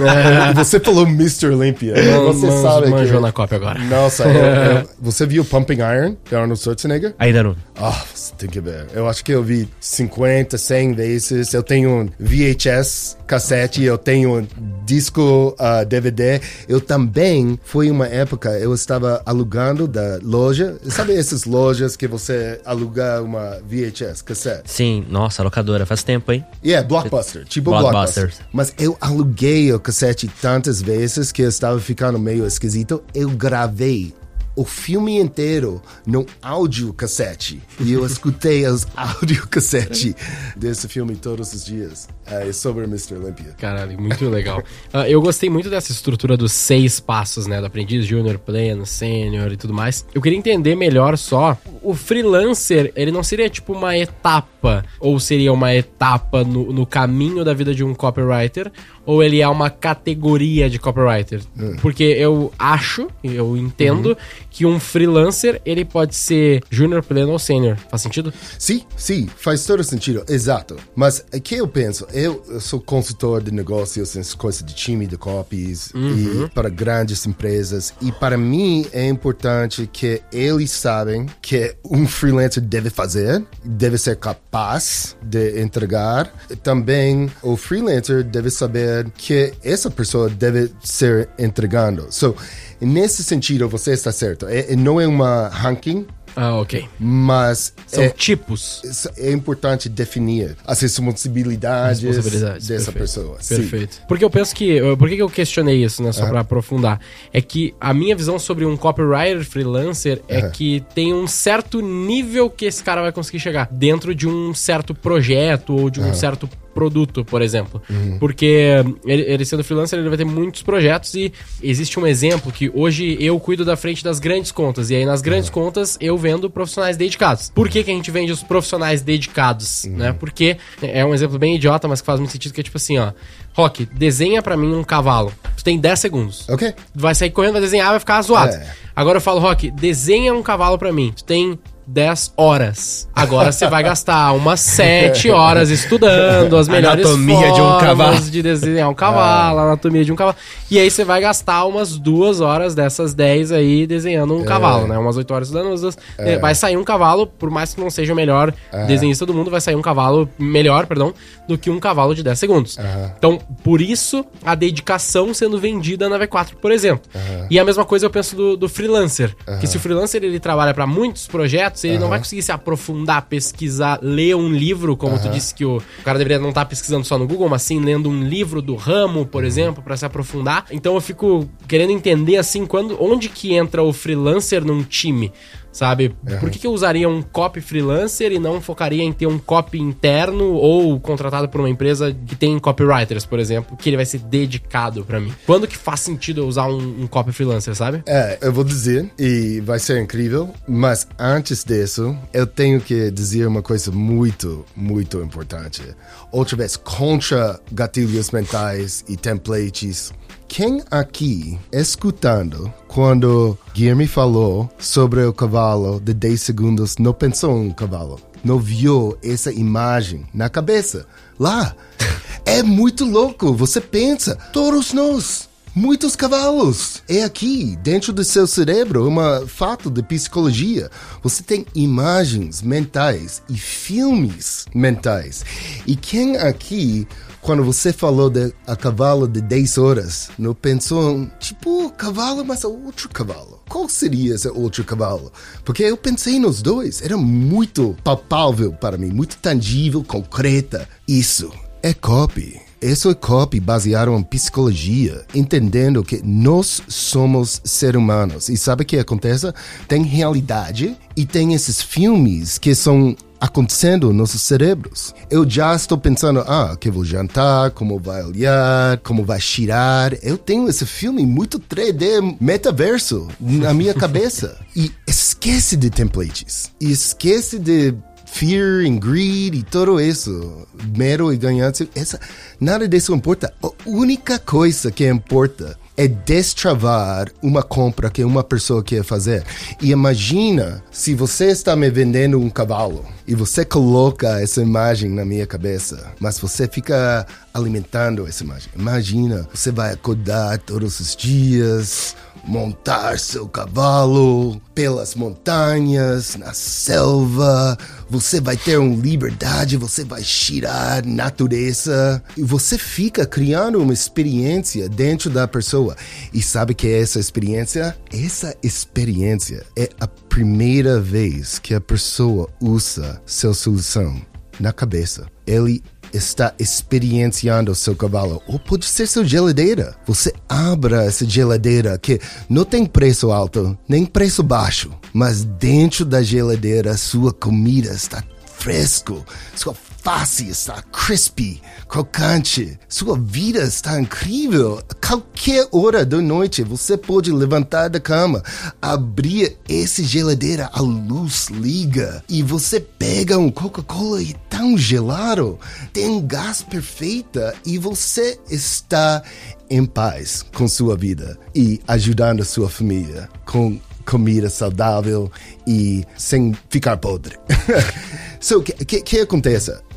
você falou Mr. Olympia. Você sabe manjou que... na cópia agora. Nossa, eu, eu, você viu Pumping Iron, de Arnold Schwarzenegger? Ainda não. Ah, oh, você tem que ver. Eu acho que eu vi 50, 100 vezes. Eu tenho VHS, cassete, eu tenho disco, uh, ah, DVD. Eu também, foi uma época, eu estava alugando da loja. Sabe essas lojas que você aluga uma VHS, cassete? Sim, nossa, locadora, faz tempo, hein? Yeah, Blockbuster, tipo Blockbuster. Blockbuster. Mas eu aluguei o cassete tantas vezes que eu estava ficando meio esquisito. Eu gravei o filme inteiro no áudio-cassete. E eu escutei os áudio-cassete desse filme todos os dias. É sobre Mr. Olympia. Caralho, muito legal. Uh, eu gostei muito dessa estrutura dos seis passos, né? Do aprendiz, júnior, pleno, sênior e tudo mais. Eu queria entender melhor só. O freelancer, ele não seria tipo uma etapa, ou seria uma etapa no, no caminho da vida de um copywriter, ou ele é uma categoria de copywriter? Hum. Porque eu acho, eu entendo, Uhum. Que um freelancer, ele pode ser júnior, pleno ou sênior. Faz sentido? Sim, sim, faz todo sentido, exato. Mas o que eu penso? Eu, sou consultor de negócios, essas coisas de time de copies e para grandes empresas. E para mim é importante que eles sabem que um freelancer deve fazer, deve ser capaz de entregar. Também o freelancer deve saber que essa pessoa deve ser entregando. So, nesse sentido, você está certo. É, é- não é uma ranking, Ah, ok. mas São é, tipos. é importante definir as responsabilidades, responsabilidades dessa perfeito, pessoa. Sim. Perfeito. Porque eu penso que. uh, Por que eu questionei isso, né? Só pra aprofundar. É que a minha visão sobre um copywriter freelancer é Aham. que tem um certo nível que esse cara vai conseguir chegar dentro de um certo projeto ou de um certo produto, por exemplo. Uhum. Porque ele, ele sendo freelancer, ele vai ter muitos projetos e existe um exemplo que hoje eu cuido da frente das grandes contas. E aí nas grandes contas eu vendo profissionais dedicados. Por que, que a gente vende os profissionais dedicados, Uhum. né? Porque é um exemplo bem idiota, mas que faz muito sentido, que é tipo assim, ó. Rock, desenha pra mim um cavalo. Tu tem 10 segundos. Ok. Vai sair correndo, vai desenhar, vai ficar zoado. É. Agora eu falo, Rock, desenha um cavalo pra mim. Tu tem 10 horas. Agora você vai gastar umas 7 horas estudando as melhores Anatomia de um cavalo. de desenhar um cavalo, anatomia de um cavalo. E aí você vai gastar umas duas horas dessas 10 aí desenhando um cavalo, né? Umas 8 horas estudando, umas duas. Vai sair um cavalo, por mais que não seja o melhor desenhista do mundo, vai sair um cavalo melhor, perdão, do que um cavalo de 10 segundos. Então, por isso, a dedicação sendo vendida na V4, por exemplo. E a mesma coisa eu penso do, do freelancer. Que se o freelancer ele trabalha para muitos projetos, ele não vai conseguir se aprofundar, pesquisar, ler um livro, como tu disse que o, cara deveria não estar pesquisando só no Google, mas sim lendo um livro do ramo, por exemplo, para se aprofundar. Então eu fico querendo entender assim quando onde que entra o freelancer num time. Sabe? Por que, que eu usaria um copy freelancer e não focaria em ter um copy interno ou contratado por uma empresa que tem copywriters, por exemplo, que ele vai ser dedicado pra mim? Quando que faz sentido eu usar um, um copy freelancer, sabe? É, eu vou dizer, e vai ser incrível, mas antes disso, eu tenho que dizer uma coisa muito, muito importante. Outra vez, contra gatilhos mentais e templates. Quem aqui, escutando, quando Guilherme falou sobre o cavalo de 10 segundos, não pensou em um cavalo? Não viu essa imagem na cabeça? Lá. É muito louco. Você pensa, todos nós Muitos cavalos. É aqui, dentro do seu cérebro, um fato de psicologia. Você tem imagens mentais e filmes mentais. E quem aqui, quando você falou de a cavalo de 10 horas, não pensou, tipo, cavalo, mas outro cavalo? Qual seria esse outro cavalo? Porque eu pensei nos dois. Era muito palpável para mim, muito tangível, concreta. Isso é copy. Isso é copy baseado em psicologia, entendendo que nós somos seres humanos. E sabe o que acontece? Tem realidade e tem esses filmes que são acontecendo nos nossos cérebros. Eu já estou pensando, ah, que vou jantar, como vai olhar, como vai cheirar. Eu tenho esse filme muito 3D metaverso na minha cabeça. E esquece de templates. E esquece de fear and greed e tudo isso, medo e ganância, essa, nada disso importa. A única coisa que importa é destravar uma compra que uma pessoa quer fazer. E imagina se você está me vendendo um cavalo e você coloca essa imagem na minha cabeça, mas você fica alimentando essa imagem. Imagina, você vai acordar todos os dias, montar seu cavalo pelas montanhas, na selva. Você vai ter uma liberdade, você vai cheirar natureza. E você fica criando uma experiência dentro da pessoa. E sabe que é essa experiência? Essa experiência é a primeira vez que a pessoa usa sua solução na cabeça. Ele está experienciando seu cavalo. Ou pode ser sua geladeira. Você abra essa geladeira que não tem preço alto, nem preço baixo. Mas dentro da geladeira, sua comida está fresco. Sua face está crispy, crocante. Sua vida está incrível. Qualquer hora da noite você pode levantar da cama, abrir essa geladeira, a luz liga e você pega um Coca-Cola e tão gelado, tem gás perfeita e você está em paz com sua vida e ajudando sua família com comida saudável e sem ficar podre. so, que, que, que?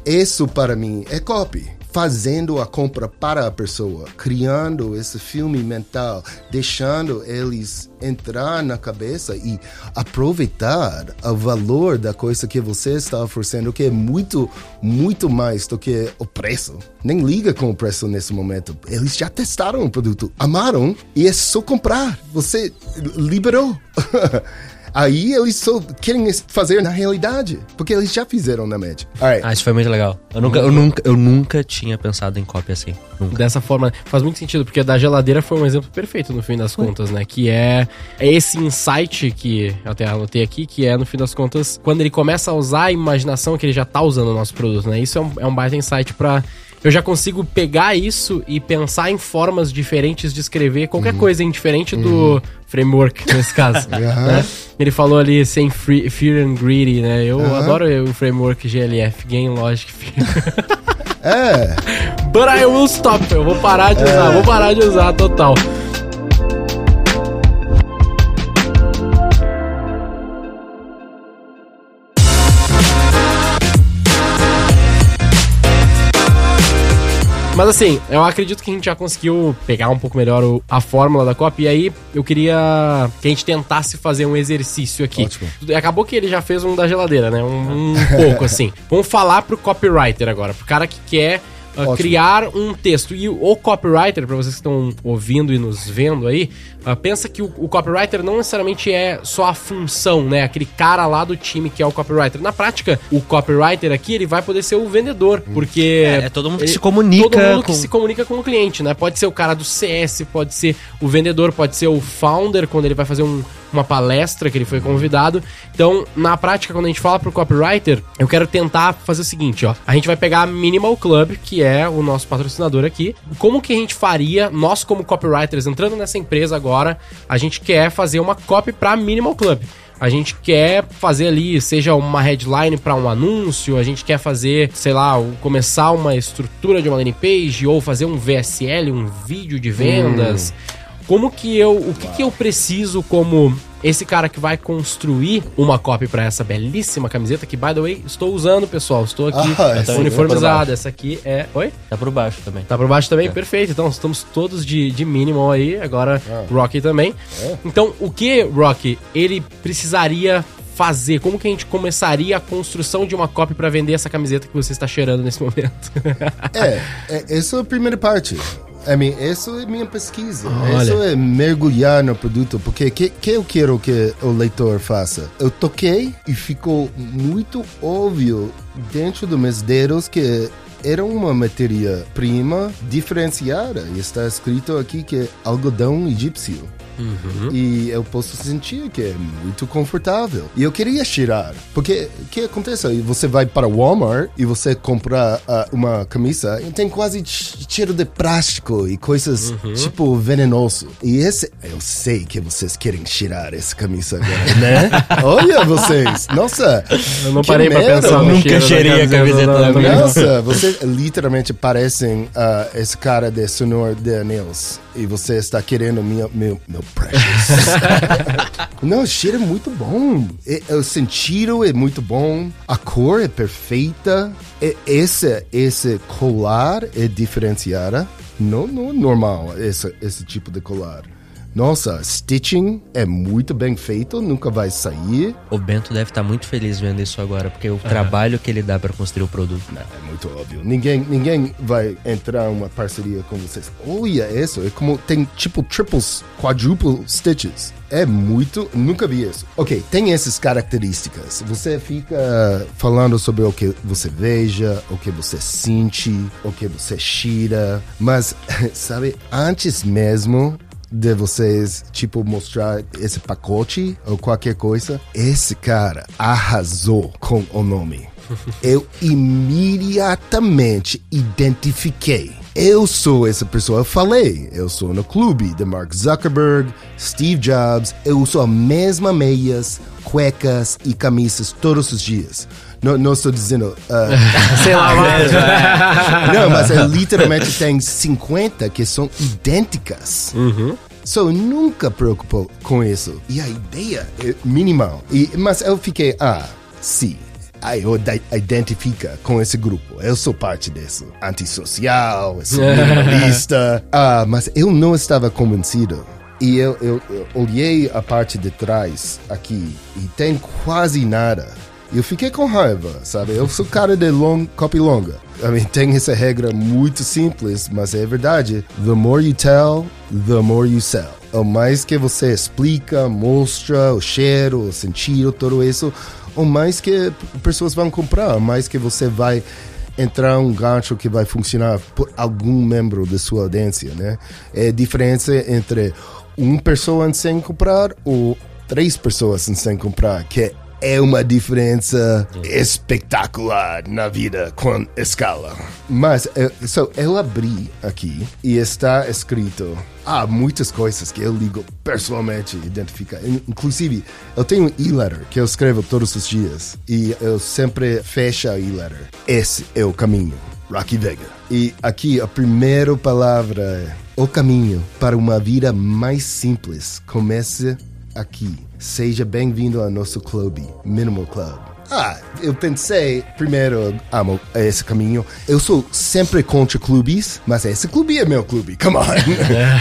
Isso para mim é copy. Fazendo a compra para a pessoa, criando esse filme mental, deixando eles entrar na cabeça e aproveitar o valor da coisa que você está oferecendo, que é muito, muito mais do que o preço. Nem liga com o preço nesse momento. Eles já testaram o produto, amaram e é só comprar. Você liberou. Aí eles só querem fazer na realidade, porque eles já fizeram na média. Right. Ah, isso foi muito legal. Eu nunca, eu nunca, eu nunca tinha pensado em cópia assim. Nunca. Dessa forma, faz muito sentido, porque da geladeira foi um exemplo perfeito no fim das contas, né? Que é, é esse insight que eu até anotei aqui, que é no fim das contas, quando ele começa a usar a imaginação que ele já tá usando o nosso produto, né? Isso é um, é um baita insight para eu já consigo pegar isso e pensar em formas diferentes de escrever qualquer uhum. coisa indiferente uhum. do framework, nesse caso. né? Ele falou ali sem free, Fear and Greedy, né? Eu adoro o framework GLF, Game Logic Fear. é. But I will stop. Eu vou parar de usar, é. vou parar de usar total. Mas assim, eu acredito que a gente já conseguiu pegar um pouco melhor o, a fórmula da copy. E aí eu queria que a gente tentasse fazer um exercício aqui. Ótimo. Acabou que ele já fez um da geladeira, né? Um, um pouco assim. Vamos falar pro copywriter agora, pro cara que quer uh, criar um texto. E o copywriter, para vocês que estão ouvindo e nos vendo aí, uh, pensa que o, o, copywriter não necessariamente é só a função, né? Aquele cara lá do time que é o copywriter. Na prática, o copywriter aqui, ele vai poder ser o vendedor, hum. porque... É, é todo mundo que ele, se comunica Todo mundo com... que se comunica com o cliente, né? Pode ser o cara do CS, pode ser o vendedor, pode ser o founder, quando ele vai fazer um, uma palestra que ele foi convidado. Então, na prática, quando a gente fala pro copywriter, eu quero tentar fazer o seguinte, ó. A gente vai pegar a Minimal Club, que é o nosso patrocinador aqui. Como que a gente faria, nós como copywriters, entrando nessa empresa agora, a gente quer fazer uma copy pra Minimal Club. A gente quer fazer ali, seja uma headline para um anúncio, a gente quer fazer, sei lá, começar uma estrutura de uma landing page ou fazer um VSL, um vídeo de vendas. Hum. Como que eu, o que, que eu preciso como esse cara que vai construir uma copy para essa belíssima camiseta que, by the way, estou usando, pessoal. Estou aqui ah, uniformizada. Essa aqui é. Oi? Tá por baixo também. Tá por baixo também? É. Perfeito. Então, estamos todos de, de minimal aí. Agora, ah. Rocky também. É. Então, o que, Rocky, ele precisaria fazer? Como que a gente começaria a construção de uma copy para vender essa camiseta que você está cheirando nesse momento? é, é, essa é a primeira parte. I mean, isso é minha pesquisa. Olha. Isso é mergulhar no produto. Porque que, que eu quero que o leitor faça? Eu toquei e ficou muito óbvio dentro dos meus dedos que era uma matéria-prima diferenciada. E está escrito aqui que é algodão egípcio. Uhum. E eu posso sentir que é muito confortável. E eu queria tirar. Porque o que acontece? Você vai para o Walmart e você compra uh, uma camisa e tem quase cheiro de plástico e coisas uhum. tipo venenoso. E esse, eu sei que vocês querem tirar essa camisa agora, né? Olha vocês! Nossa! Eu não parei para pensar. Eu nunca cheirei a camiseta da minha. Nossa, vocês literalmente parecem uh, esse cara de Senhor de Anéis e você está querendo minha, meu, meu precious. Não, o cheiro é muito bom. É, o sentido é muito bom. A cor é perfeita. É, esse, esse colar é diferenciada. Não, não é normal esse, esse tipo de colar. Nossa, stitching é muito bem feito, nunca vai sair. O Bento deve estar muito feliz vendo isso agora, porque o trabalho que ele dá pra construir o produto. Não, é muito óbvio. Ninguém, ninguém vai entrar em uma parceria com vocês. Olha isso, é como tem tipo triples, quadruple stitches. É muito, nunca vi isso. Ok, tem essas características. Você fica falando sobre o que você veja, o que você sente, o que você cheira, mas sabe, antes mesmo de vocês, tipo, mostrar esse pacote ou qualquer coisa, esse cara arrasou com o nome. Eu imediatamente identifiquei. Eu sou essa pessoa. Eu falei, eu sou no clube de Mark Zuckerberg, Steve Jobs. Eu uso a mesma meias, cuecas e camisas todos os dias. Não, não estou dizendo. Uh, Sei lá, mas... não, mas eu literalmente tem 50 que são idênticas. Uhum. So, eu nunca preocupou com isso. E a ideia é minimal. E, mas eu fiquei, ah, sim. Eu ide- identifica com esse grupo. Eu sou parte disso. Antissocial, sou minimalista. ah, mas eu não estava convencido. E eu, eu, eu olhei a parte de trás aqui e tem quase nada. Eu fiquei com raiva, sabe? Eu sou cara de long, copy longa. I mean, tem essa regra muito simples, mas é verdade. The more you tell, the more you sell. O mais que você explica, mostra o cheiro, o sentido, tudo isso, o mais que pessoas vão comprar, o mais que você vai entrar um gancho que vai funcionar por algum membro da sua audiência, né? É a diferença entre uma pessoa sem comprar ou três pessoas sem comprar, que é uma diferença espetacular na vida com escala. Mas eu, so, eu abri aqui e está escrito há muitas coisas que eu ligo pessoalmente identificar. In- Inclusive, eu tenho um e-letter que eu escrevo todos os dias e eu sempre fecho a e-letter. Esse é o caminho. Rocky Vega. E aqui a primeira palavra é o caminho para uma vida mais simples. Comece aqui. Seja bem-vindo ao nosso clube, Minimal Club. Ah, eu pensei, primeiro, amo esse caminho. Eu sou sempre contra clubes, mas esse clube é meu clube, come on.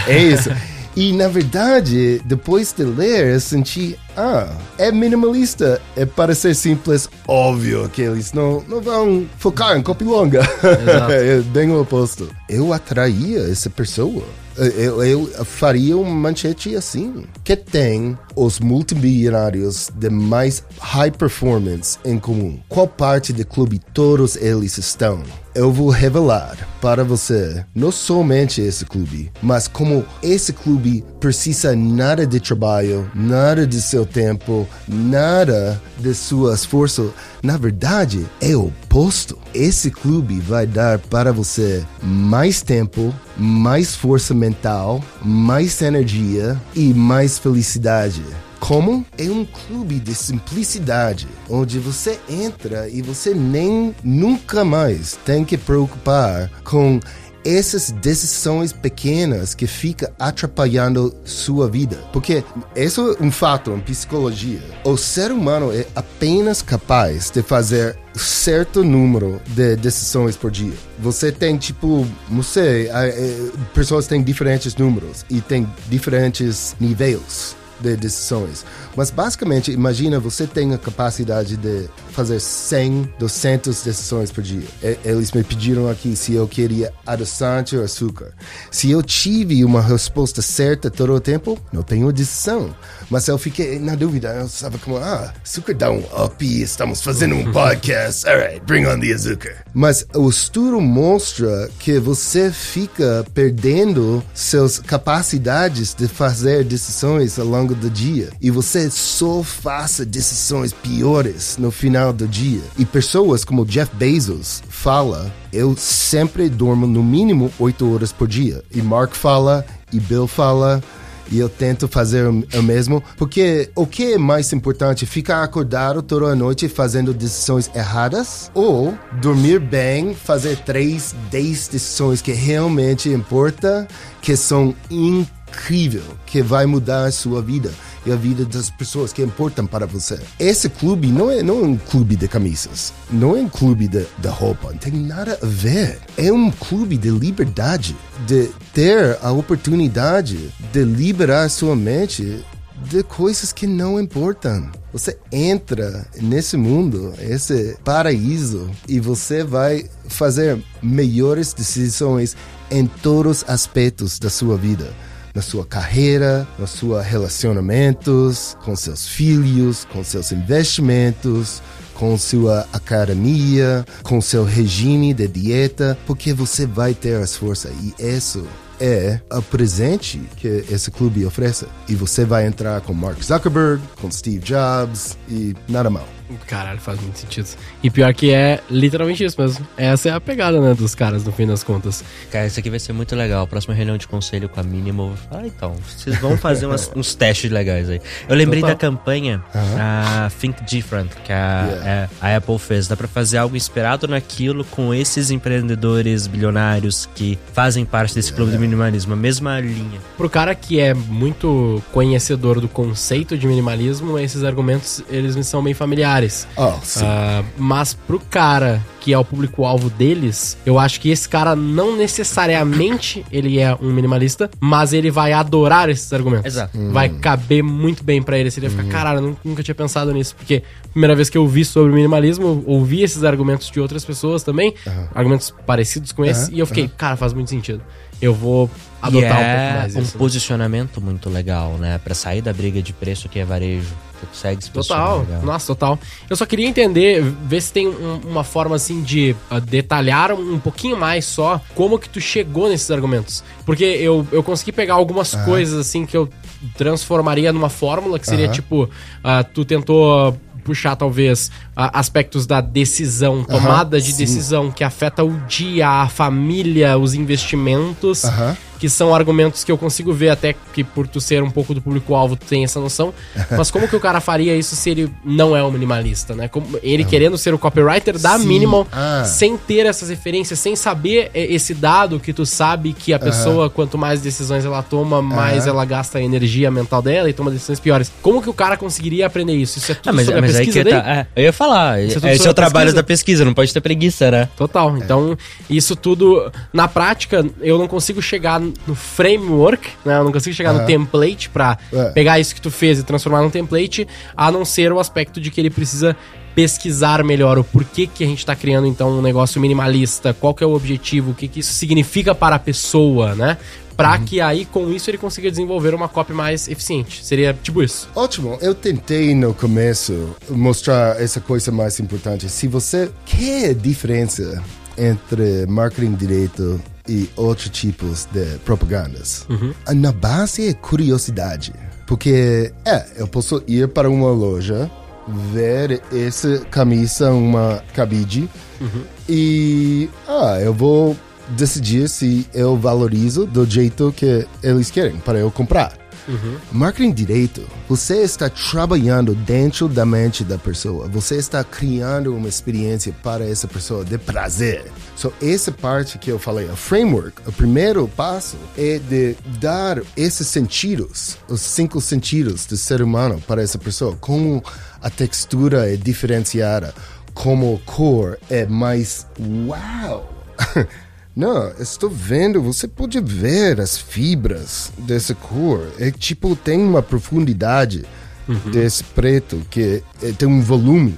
é isso. E na verdade, depois de ler, eu senti, ah, é minimalista. É para ser simples, óbvio que eles não, não vão focar em copy longa. é bem o oposto. Eu atraía essa pessoa. Eu, eu faria uma manchete assim. Que tem os multimilionários de mais high performance em comum. Qual parte do clube todos eles estão? Eu vou revelar para você não somente esse clube, mas como esse clube precisa nada de trabalho, nada de seu tempo, nada de seu esforço. Na verdade, é o oposto. Esse clube vai dar para você mais tempo, mais força mental, mais energia e mais felicidade. Como? É um clube de simplicidade, onde você entra e você nem nunca mais tem que preocupar com essas decisões pequenas que fica atrapalhando sua vida. Porque isso é um fato em psicologia. O ser humano é apenas capaz de fazer certo número de decisões por dia. Você tem tipo, não sei, eh, pessoas têm diferentes números e tem diferentes níveis de decisões. Mas basicamente, imagina você tem a capacidade de fazer 100, 200 decisões por dia. Eles me pediram aqui se eu queria adoçante ou açúcar. Se eu tive uma resposta certa todo o tempo, não tenho decisão. Mas eu fiquei na dúvida. Eu estava como, ah, açúcar dá um up, estamos fazendo um podcast. Alright, bring on the açúcar. Mas o estudo mostra que você fica perdendo suas capacidades de fazer decisões ao longo do dia. E você só faça decisões piores no final do dia. E pessoas como Jeff Bezos fala, eu sempre durmo no mínimo 8 horas por dia. E Mark fala, e Bill fala, e eu tento fazer o mesmo, porque o que é mais importante? Ficar acordado toda a noite fazendo decisões erradas? Ou dormir bem, fazer três, dez decisões que realmente importa, que são incríveis, que vai mudar a sua vida? e a vida das pessoas que importam para você. Esse clube não é, não é um clube de camisas, não é um clube de, de roupa, não tem nada a ver. É um clube de liberdade, de ter a oportunidade de liberar sua mente de coisas que não importam. Você entra nesse mundo, esse paraíso, e você vai fazer melhores decisões em todos os aspectos da sua vida. Na sua carreira, nos seus relacionamentos, com seus filhos, com seus investimentos, com sua academia, com seu regime de dieta, porque você vai ter as forças. E isso é o presente que esse clube oferece. E você vai entrar com Mark Zuckerberg, com Steve Jobs e nada mal. Caralho, faz muito sentido. E pior que é literalmente isso mesmo. Essa é a pegada, né, dos caras, no fim das contas. Cara, isso aqui vai ser muito legal. Próxima reunião de conselho com a Minimal. Ah, então, vocês vão fazer umas, uns testes legais aí. Eu lembrei Total. da campanha a Think Different, que a, Yeah. a, a Apple fez. Dá pra fazer algo inspirado naquilo com esses empreendedores bilionários que fazem parte desse clube do minimalismo. A mesma linha. Pro cara que é muito conhecedor do conceito de minimalismo, esses argumentos, eles me são bem familiares. Oh, sim. Ah, mas pro cara que é o público-alvo deles, eu acho que esse cara não necessariamente ele é um minimalista, mas ele vai adorar esses argumentos. Exato. Vai caber muito bem pra ele. Se ele vai ficar, caralho, nunca tinha pensado nisso. Porque primeira vez que eu vi sobre minimalismo, eu ouvi esses argumentos de outras pessoas também, argumentos parecidos com esse, e eu fiquei, cara, faz muito sentido. Eu vou adotar e um pouco é mais um isso. né? posicionamento muito legal, né? Pra sair da briga de preço que é varejo. Tu consegue se Total, nossa, total. Eu só queria entender, ver se tem um- uma forma assim de ah, detalhar um, um pouquinho mais só como que tu chegou nesses argumentos. Porque eu, eu consegui pegar algumas coisas assim que eu transformaria numa fórmula, que seria tipo, ah, tu tentou puxar talvez aspectos da decisão, tomada de sim. decisão que afeta o dia, a família, os investimentos Aham. que são argumentos que eu consigo ver até que por tu ser um pouco do público-alvo tu tem essa noção. Mas como que o cara faria isso se ele não é um minimalista, né? Como ele querendo ser o copywriter da Sim. Minimal, Ah. sem ter essas referências, sem saber eh, esse dado que tu sabe que a pessoa, quanto mais decisões ela toma, mais ela gasta a energia mental dela e toma decisões piores. Como que o cara conseguiria aprender isso? Isso é tudo Ah, mas, sobre mas a aí pesquisa que daí? tá. é, eu ia falar. Isso é tudo esse é o trabalho pesquisa. da pesquisa, não pode ter preguiça, né? Total. Então, isso tudo, na prática, eu não consigo chegar no framework, né? Eu não consigo chegar no template pra É. pegar isso que tu fez e transformar num template, a não ser o aspecto de que ele precisa pesquisar melhor o porquê que a gente tá criando, então, um negócio minimalista, qual que é o objetivo, o que que isso significa para a pessoa, né? Pra que aí, com isso, ele consiga desenvolver uma copy mais eficiente. Seria tipo isso. Ótimo, eu tentei no começo mostrar essa coisa mais importante. Se você quer a diferença entre marketing direito e outros tipos de propagandas, na base é curiosidade. Porque, é, eu posso ir para uma loja, ver essa camisa, uma cabide, e, ah, eu vou decidir se eu valorizo do jeito que eles querem para eu comprar. Marketing direito, você está trabalhando dentro da mente da pessoa, você está criando uma experiência para essa pessoa de prazer. So, essa parte que eu falei, o framework, o primeiro passo é de dar esses sentidos, os cinco sentidos do ser humano para essa pessoa, como a textura é diferenciada, como a cor é mais uau. Não, estou vendo, você pode ver as fibras dessa cor. É tipo, tem uma profundidade desse preto que é, tem um volume.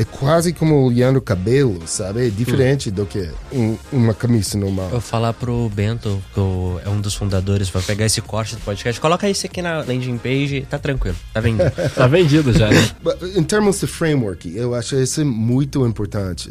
É quase como olhando o cabelo, sabe? É diferente do que um- uma camisa normal. Eu vou falar pro Bento, que é um dos fundadores, vai pegar esse corte do podcast. Coloca isso aqui na landing page, tá tranquilo, tá vendido. Tá vendido já, né? But Em termos de framework, eu acho isso muito importante.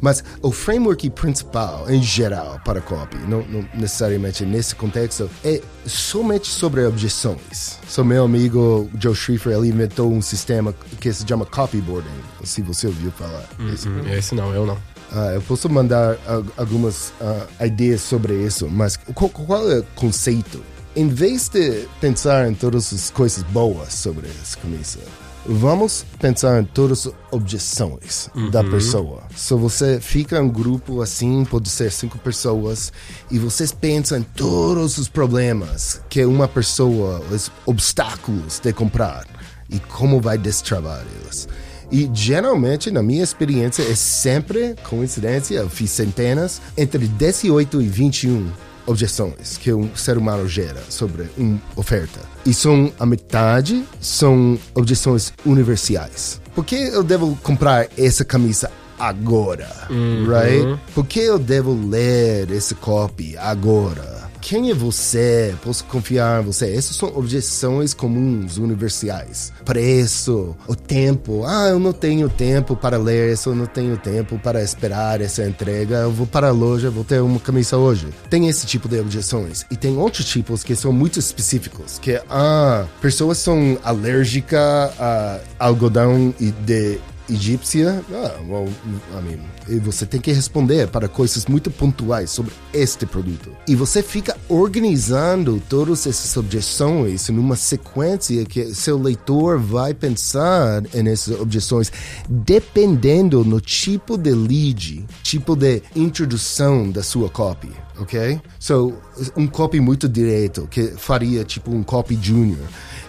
Mas o framework principal, em geral, para copy, não, não necessariamente nesse contexto, é somente sobre objeções. So, meu amigo Joe Schrieffer, ele inventou um sistema que se chama copyboarding, se você ouviu falar. Isso. Hum, Esse não, eu não. Ah, eu posso mandar algumas ah, ideias sobre isso, mas qual, qual é o conceito? Em vez de pensar em todas as coisas boas sobre essa camisa, Vamos pensar em todas as objeções da pessoa. Se você fica em um grupo assim, pode ser cinco pessoas, e vocês pensam em todos os problemas que uma pessoa, os obstáculos de comprar, e como vai destravar eles. E geralmente, na minha experiência, é sempre coincidência, eu fiz centenas, entre 18 e 21 objeções que um ser humano gera sobre uma oferta. E são a metade são objeções universais. Por que eu devo comprar essa camisa agora? Right? Por que eu devo ler esse copy agora? Quem é você? Posso confiar em você? Essas são objeções comuns, universais. Preço, o tempo. Ah, eu não tenho tempo para ler isso, eu não tenho tempo para esperar essa entrega. Eu vou para a loja, vou ter uma camisa hoje. Tem esse tipo de objeções. E tem outros tipos que são muito específicos. Que, ah, pessoas são alérgicas a algodão e de egípcia, ah, well, I mean, você tem que responder para coisas muito pontuais sobre este produto. E você fica organizando todas essas objeções numa sequência que seu leitor vai pensar nessas objeções, dependendo no tipo de lead, tipo de introdução da sua copy. Ok? So, um copy muito direto, que faria tipo um copy junior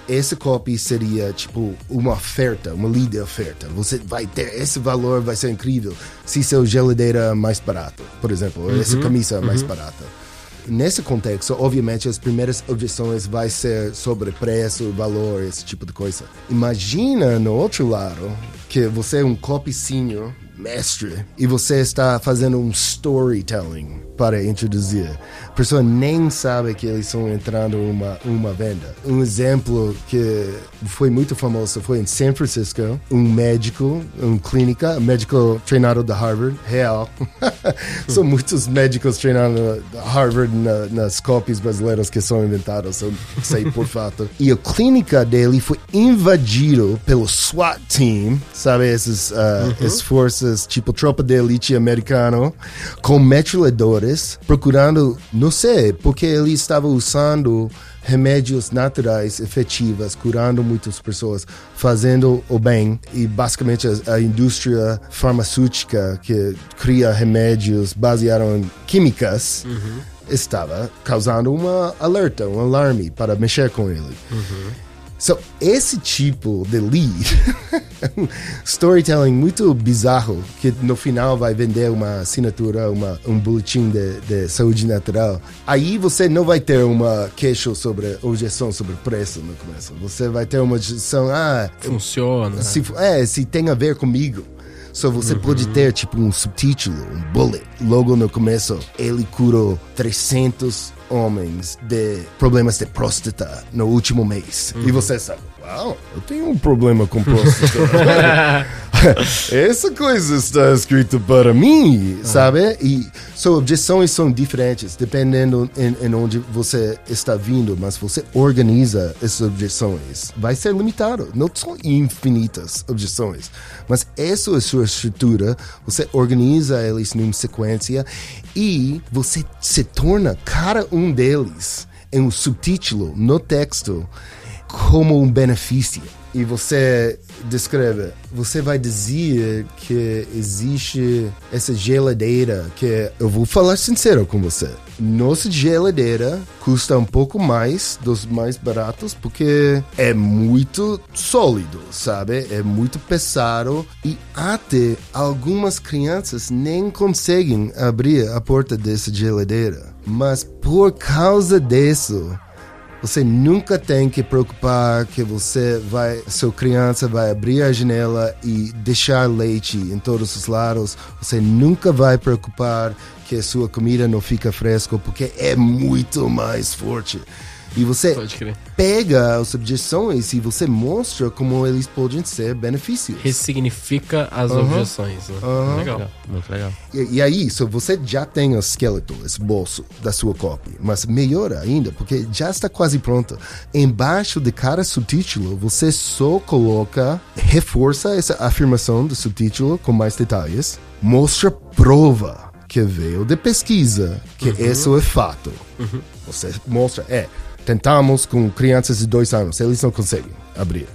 esse copy seria tipo uma oferta, uma lead oferta. Você vai ter esse valor, vai ser incrível se seu geladeira é mais barato, por exemplo, uhum, essa camisa é mais barata. Nesse contexto, obviamente, as primeiras objeções vai ser sobre preço, valor, esse tipo de coisa. Imagina no outro lado que você é um copy senior mestre e você está fazendo um storytelling para introduzir. A pessoa nem sabe que eles estão entrando uma uma venda. Um exemplo que foi muito famoso foi em San Francisco, um médico, um clínica, médico treinado da Harvard, real. são muitos médicos treinados da Harvard na, nas copies brasileiras que são inventadas, eu sei por fato. E a clínica dele foi invadido pelo SWAT team, sabe esses uh, uhum. esforços tipo tropa de elite americano, com metralhadores, procurando, não sei, porque ele estava usando remédios naturais efetivos, curando muitas pessoas, fazendo o bem. E basicamente a, a indústria farmacêutica que cria remédios baseados em químicas. Estava causando uma alerta, um alarme para mexer com ele. So, esse tipo de lead, storytelling muito bizarro, que no final vai vender uma assinatura, uma, um boletim de, de saúde natural. Aí você não vai ter uma queixa sobre objeção sobre preço no começo. Você vai ter uma objeção, ah, Funciona. se, é, se tem a ver comigo. So você pode ter tipo um subtítulo, um bullet, logo no começo. Ele curou 300 homens de problemas de próstata no último mês. E você sabe, uau, eu tenho um problema com próstata. Essa coisa está escrita para mim, sabe? E suas objeções são diferentes, dependendo em, em onde você está vindo, mas você organiza essas objeções. Vai ser limitado, não são infinitas objeções, mas essa é a sua estrutura, você organiza eles numa sequência e você se torna cada um deles em um subtítulo no texto como um benefício. E você descreve, você vai dizer que existe essa geladeira que eu vou falar sincero com você. Nossa geladeira custa um pouco mais dos mais baratos porque é muito sólido, sabe? É muito pesado e até algumas crianças nem conseguem abrir a porta dessa geladeira. Mas por causa disso, você nunca tem que preocupar que você vai, sua criança vai abrir a janela e deixar leite em todos os lados. Você nunca vai preocupar que sua comida não fica fresca porque é muito mais forte. E você pega as objeções e você mostra como eles podem ser benefícios. Ressignifica as objeções. né? Legal. Muito legal. E, e aí, so você já tem o esqueleto, esse bolso da sua cópia, mas melhora ainda, porque já está quase pronto. Embaixo de cada subtítulo, você só coloca, reforça essa afirmação do subtítulo com mais detalhes, mostra prova que veio de pesquisa, que isso é fato. Você mostra, é, tentamos com crianças de dois anos, eles não conseguem abrir.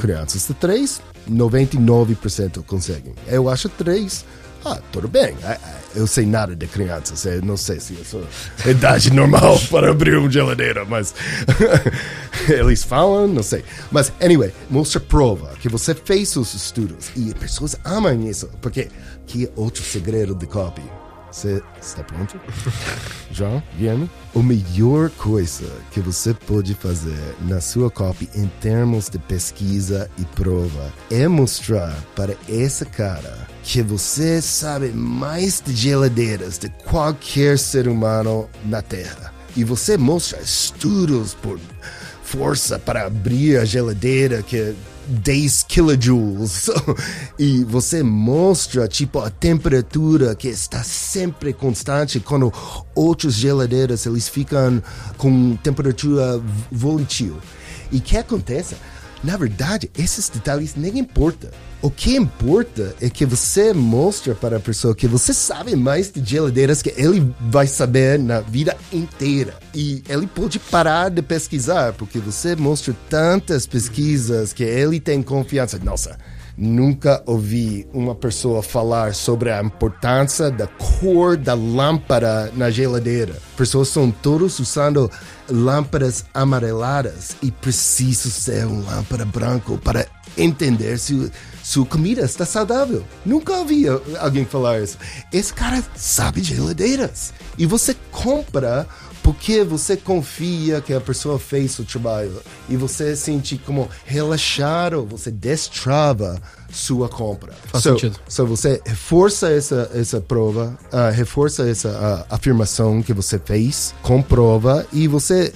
Crianças de 3, 99% conseguem. Eu acho 3, ah, tudo bem. Ah, ah, Eu sei nada de crianças. Eu não sei se sou idade normal para abrir uma geladeira, mas eles falam, não sei. Mas, anyway, mostra prova que você fez os estudos e pessoas amam isso, porque que é outro segredo de copy. Você está pronto? João, Guilherme? A melhor coisa que você pode fazer na sua copy em termos de pesquisa e prova é mostrar para esse cara que você sabe mais de geladeiras de qualquer ser humano na Terra. E você mostra estudos por força para abrir a geladeira que 10 kilojoules. e você mostra, tipo, a temperatura que está sempre constante quando outras geladeiras, eles ficam com temperatura volátil. E o que acontece? Na verdade, esses detalhes nem importam. O que importa é que você mostra para a pessoa que você sabe mais de geladeiras que ele vai saber na vida inteira. E ele pode parar de pesquisar, porque você mostra tantas pesquisas que ele tem confiança. Nossa, nunca ouvi uma pessoa falar sobre a importância da cor da lâmpada na geladeira. Pessoas estão todos usando lâmpadas amareladas e preciso ser uma lâmpada branca para entender se sua comida está saudável. Nunca ouvi alguém falar isso. Esse cara sabe geladeiras. E você compra porque você confia que a pessoa fez o trabalho e você sente como relaxado, você destrava sua compra. Faz so, sentido. so você reforça essa, essa prova, uh, reforça essa uh, afirmação que você fez, comprova e você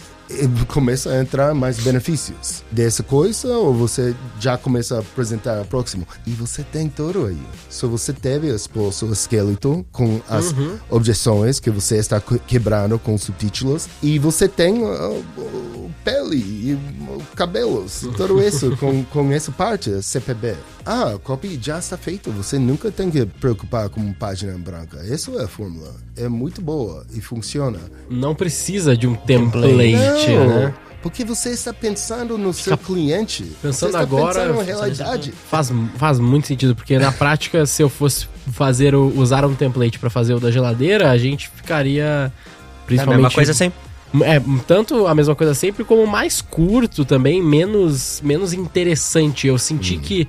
começa a entrar mais benefícios dessa coisa ou você já começa a apresentar o próximo? E você tem tudo aí. Só você deve expor seu esqueleto com as objeções que você está que- quebrando com subtítulos. E você tem uh, pele e cabelos tudo isso com, com essa parte CPB ah, a copy já está feito. Você nunca tem que preocupar com uma página branca. Essa é a fórmula. É muito boa e funciona. Não precisa de um template, não, né? porque você está pensando no seu cliente. Pensando você está agora, pensando na realidade. Faz, faz muito sentido, porque na prática, se eu fosse fazer o, usar um template pra fazer o da geladeira, a gente ficaria É a principalmente mesma coisa sempre. É, tanto a mesma coisa sempre, como mais curto também, menos, menos interessante. Eu senti Hum. que.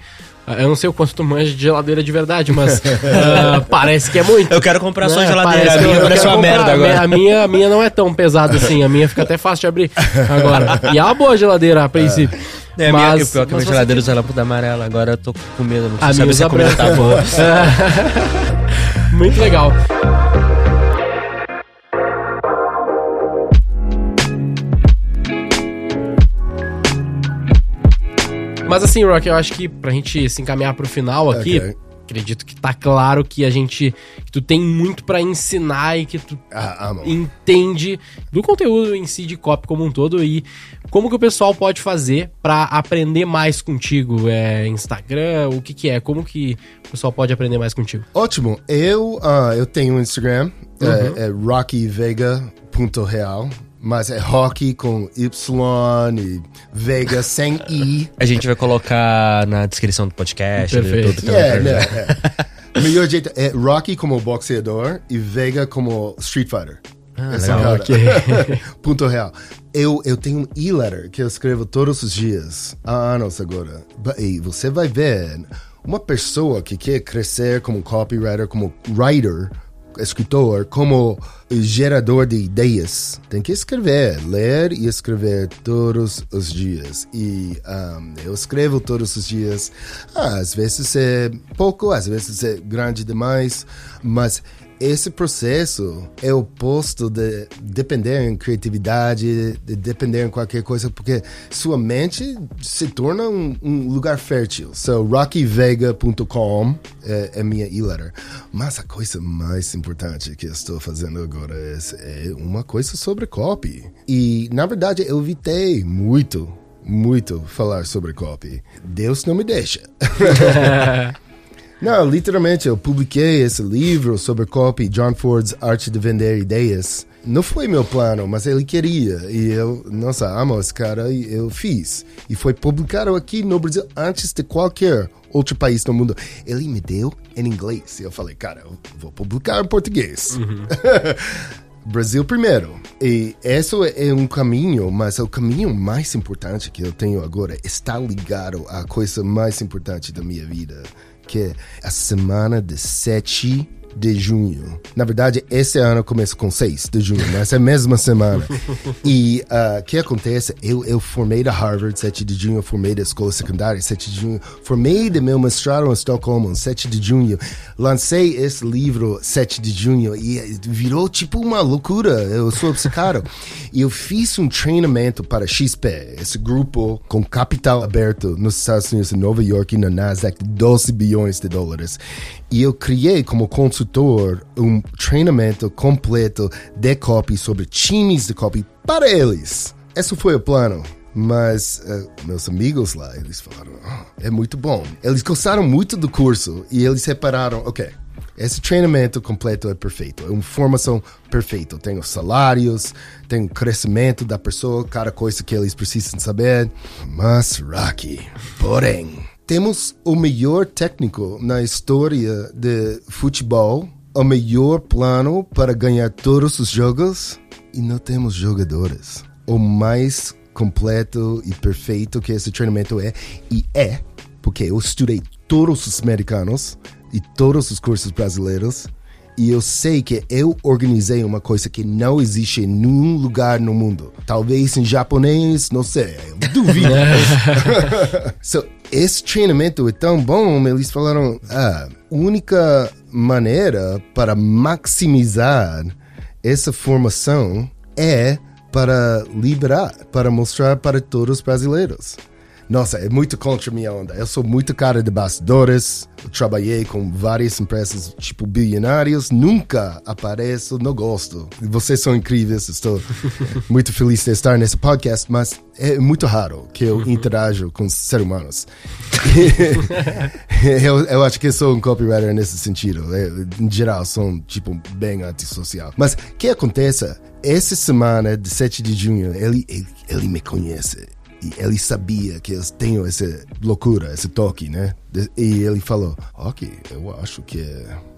Eu não sei o quanto tu manja de geladeira de verdade, mas ah, parece que é muito. Eu quero comprar sua Né? geladeira. Parece A minha eu parece uma merda agora. A minha, a minha não é tão pesada assim, a minha fica até fácil de abrir agora. E é uma boa geladeira a princípio. É, a minha, Mas- o pior que a mas minha geladeira usa lâmpada amarela. Agora eu tô com medo, não A sei minha saber se a usa comida tá boa. Muito legal. Mas assim, Rock, eu acho que pra gente se encaminhar pro final aqui, Ok. acredito que tá claro que a gente. que tu tem muito pra ensinar e que tu Ah, amo. entende do conteúdo em si de copy como um todo e como que o pessoal pode fazer pra aprender mais contigo? É Instagram? O que que é? Como que o pessoal pode aprender mais contigo? Ótimo. Eu, ah, eu tenho um Instagram, Uhum. é, é rockyvega.real, mas é rocky com Y e Vega sem I. A gente vai colocar na descrição do podcast, do Perfeito. YouTube. É, também. né? é. O melhor jeito é Rocky como boxeador e Vega como Street Fighter. Ah, Essa legal, é a ok. Ponto real. Eu, eu tenho um e-letter que eu escrevo todos os dias, há anos agora. E você vai ver uma pessoa que quer crescer como copywriter, como writer, escritor, como gerador de ideias. Tem que escrever, ler e escrever todos os dias. E um, eu escrevo todos os dias. Ah, às vezes é pouco, às vezes é grande demais, mas esse processo é oposto de depender em criatividade, de depender em qualquer coisa, porque sua mente se torna um, um lugar fértil. So, rockyvega.com é, é minha e-letter. Mas a coisa mais importante que eu estou fazendo agora é, é uma coisa sobre copy. E, na verdade, eu evitei muito, muito falar sobre copy. Deus não me deixa. Não, literalmente, eu publiquei esse livro sobre copy, John Ford's Arte de Vender Ideias. Não foi meu plano, mas ele queria. E eu, nossa, amo esse cara e eu fiz. E foi publicado aqui no Brasil antes de qualquer outro país no mundo. Ele me deu em inglês. E eu falei, cara, eu vou publicar em português. Brasil primeiro. E esse é um caminho, mas o caminho mais importante que eu tenho agora está ligado à coisa mais importante da minha vida, que é a semana de 7 de junho. Na verdade, esse ano começa com 6 de junho, mas é a mesma semana. e o uh, que acontece? Eu, eu formei da Harvard 7 de junho, formei da escola secundária 7 de junho, formei de meu mestrado em Estocolmo 7 de junho, lancei esse livro 7 de junho e virou tipo uma loucura. Eu sou obcecado. e eu fiz um treinamento para XP, esse grupo com capital aberto nos Estados Unidos, em Nova York, na Nasdaq, 12 bilhões de dólares. E eu criei como consultor um treinamento completo de copy sobre times de copy para eles. Esse foi o plano. Mas uh, meus amigos lá, eles falaram, oh, é muito bom. Eles gostaram muito do curso e eles repararam, ok, esse treinamento completo é perfeito, é uma formação perfeita. Tem os salários, tem o crescimento da pessoa, cada coisa que eles precisam saber. Mas, Rocky, porém, temos o melhor técnico na história de futebol, o melhor plano para ganhar todos os jogos e não temos jogadores. O mais completo e perfeito que esse treinamento é, e é, porque eu estudei todos os americanos e todos os cursos brasileiros. E eu sei que eu organizei uma coisa que não existe em nenhum lugar no mundo. Talvez em japonês, não sei, duvido. so, esse treinamento é tão bom, eles falaram, a única maneira para maximizar essa formação é para liberar, para mostrar para todos os brasileiros. Nossa, é muito contra minha onda. Eu sou muito cara de bastidores. Trabalhei com várias empresas, tipo, bilionários. Nunca apareço no gosto. Vocês são incríveis. Estou muito feliz de estar nesse podcast, mas é muito raro que eu interajo com seres humanos. eu, eu, acho que sou um copywriter nesse sentido. Eu, em geral, sou, tipo, bem antissocial. Mas o que acontece? Essa semana, de 7 de junho, ele, ele, ele me conhece e ele sabia que eu tenho essa loucura, esse toque, né? E ele falou: Ok, eu acho que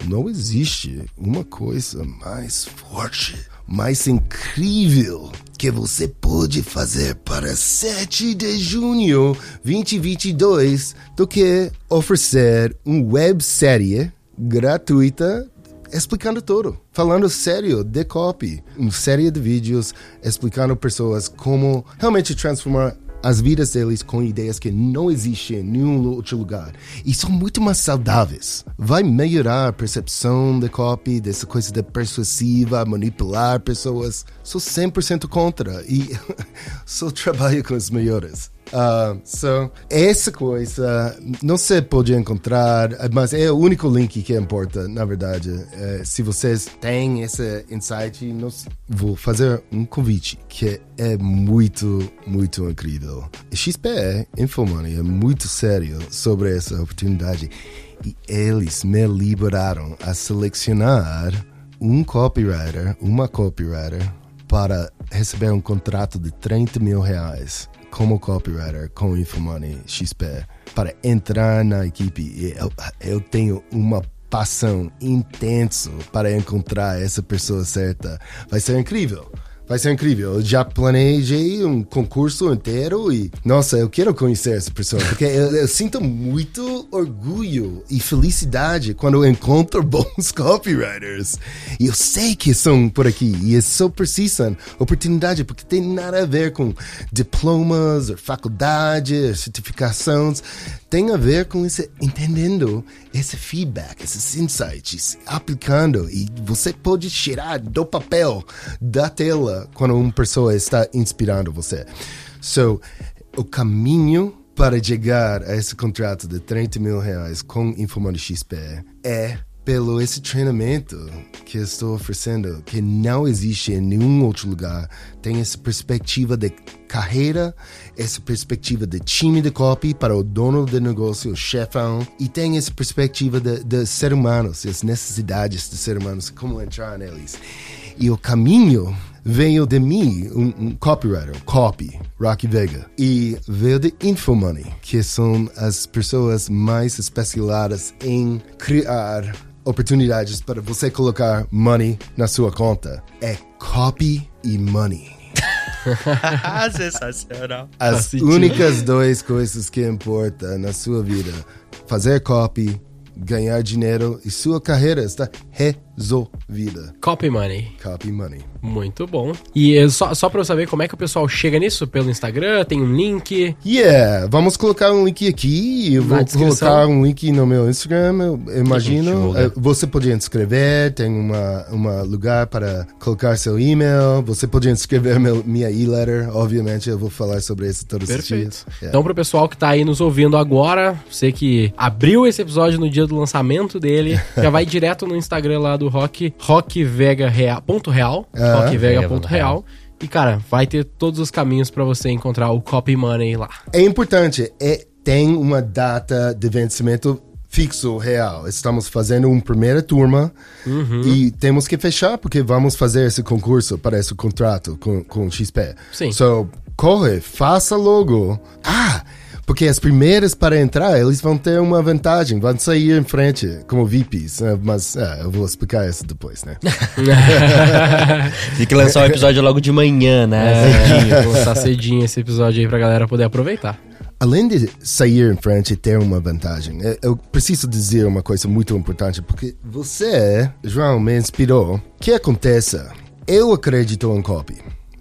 não existe uma coisa mais forte, mais incrível que você pode fazer para 7 de junho 2022 do que oferecer uma websérie gratuita explicando tudo, falando sério de copy, uma série de vídeos explicando pessoas como realmente transformar as vidas deles com ideias que não existem em nenhum outro lugar. E são muito mais saudáveis. Vai melhorar a percepção de copy, dessa coisa de persuasiva, manipular pessoas. Sou 100% contra e só trabalho com os melhores. Uh, so, essa coisa não se pode encontrar, mas é o único link que importa, na verdade. Uh, se vocês têm esse insight, nós vou fazer um convite que é muito, muito incrível. XPE Infomoney é muito sério sobre essa oportunidade e eles me liberaram a selecionar um copywriter, uma copywriter, para receber um contrato de 30 mil reais como copywriter com Infomoney XP para entrar na equipe. Eu, eu tenho uma paixão intensa para encontrar essa pessoa certa. Vai ser incrível. Vai ser incrível. Eu já planejei um concurso inteiro e, nossa, eu quero conhecer essa pessoa, porque eu, eu, sinto muito orgulho e felicidade quando eu encontro bons copywriters. E eu sei que são por aqui e eles só precisam oportunidade, porque tem nada a ver com diplomas, faculdade, certificações tem a ver com esse entendendo esse feedback, esses insights, aplicando e você pode tirar do papel, da tela, quando uma pessoa está inspirando você. So, o caminho para chegar a esse contrato de 30 mil reais com Informante XP é pelo esse treinamento que estou oferecendo, que não existe em nenhum outro lugar. Tem essa perspectiva de carreira, essa perspectiva de time de copy para o dono do negócio, o chefão, e tem essa perspectiva de, de ser humanos, as necessidades de ser humanos, como entrar neles. E o caminho veio de mim, um, um copywriter, copy, Rocky Vega. E veio de Infomoney, que são as pessoas mais especializadas em criar oportunidades para você colocar money na sua conta. É copy e money. Sensacional. As sentido. únicas duas coisas que importam na sua vida: fazer copy, ganhar dinheiro e sua carreira está resolvida. Copy Money. Copy money. Muito bom. E eh, só, só pra eu saber como é que o pessoal chega nisso, pelo Instagram, tem um link. Yeah, vamos colocar um link aqui. Eu Na vou descrição. colocar um link no meu Instagram, eu imagino. Eh, Você pode inscrever, tem uma, uma lugar para colocar seu e-mail. Você pode inscrever meu, minha e-letter, obviamente. Eu vou falar sobre isso todos os Perfeito. dias. Yeah. Então, pro pessoal que tá aí nos ouvindo agora, você que abriu esse episódio no dia do lançamento dele, já vai direto no Instagram lá do Rock, rockvegareal.real, Ah. rockvega.real. E, cara, vai ter todos os caminhos pra você encontrar o Copy Money lá. É importante, é, tem uma data de vencimento fixo, real. Estamos fazendo uma primeira turma e temos que fechar porque vamos fazer esse concurso para esse contrato com, com o XP. Sim. So, corre, faça logo. Ah, porque as primeiras para entrar, eles vão ter uma vantagem, vão sair em frente como VIPs. né? Mas é, eu vou explicar isso depois, né? Tem que lançar o episódio logo de manhã, né? É, vou lançar cedinho esse episódio aí pra galera poder aproveitar. Além de sair em frente e ter uma vantagem, eu- eu preciso dizer uma coisa muito importante, porque você, João, me inspirou. Que aconteça, eu acredito em copy.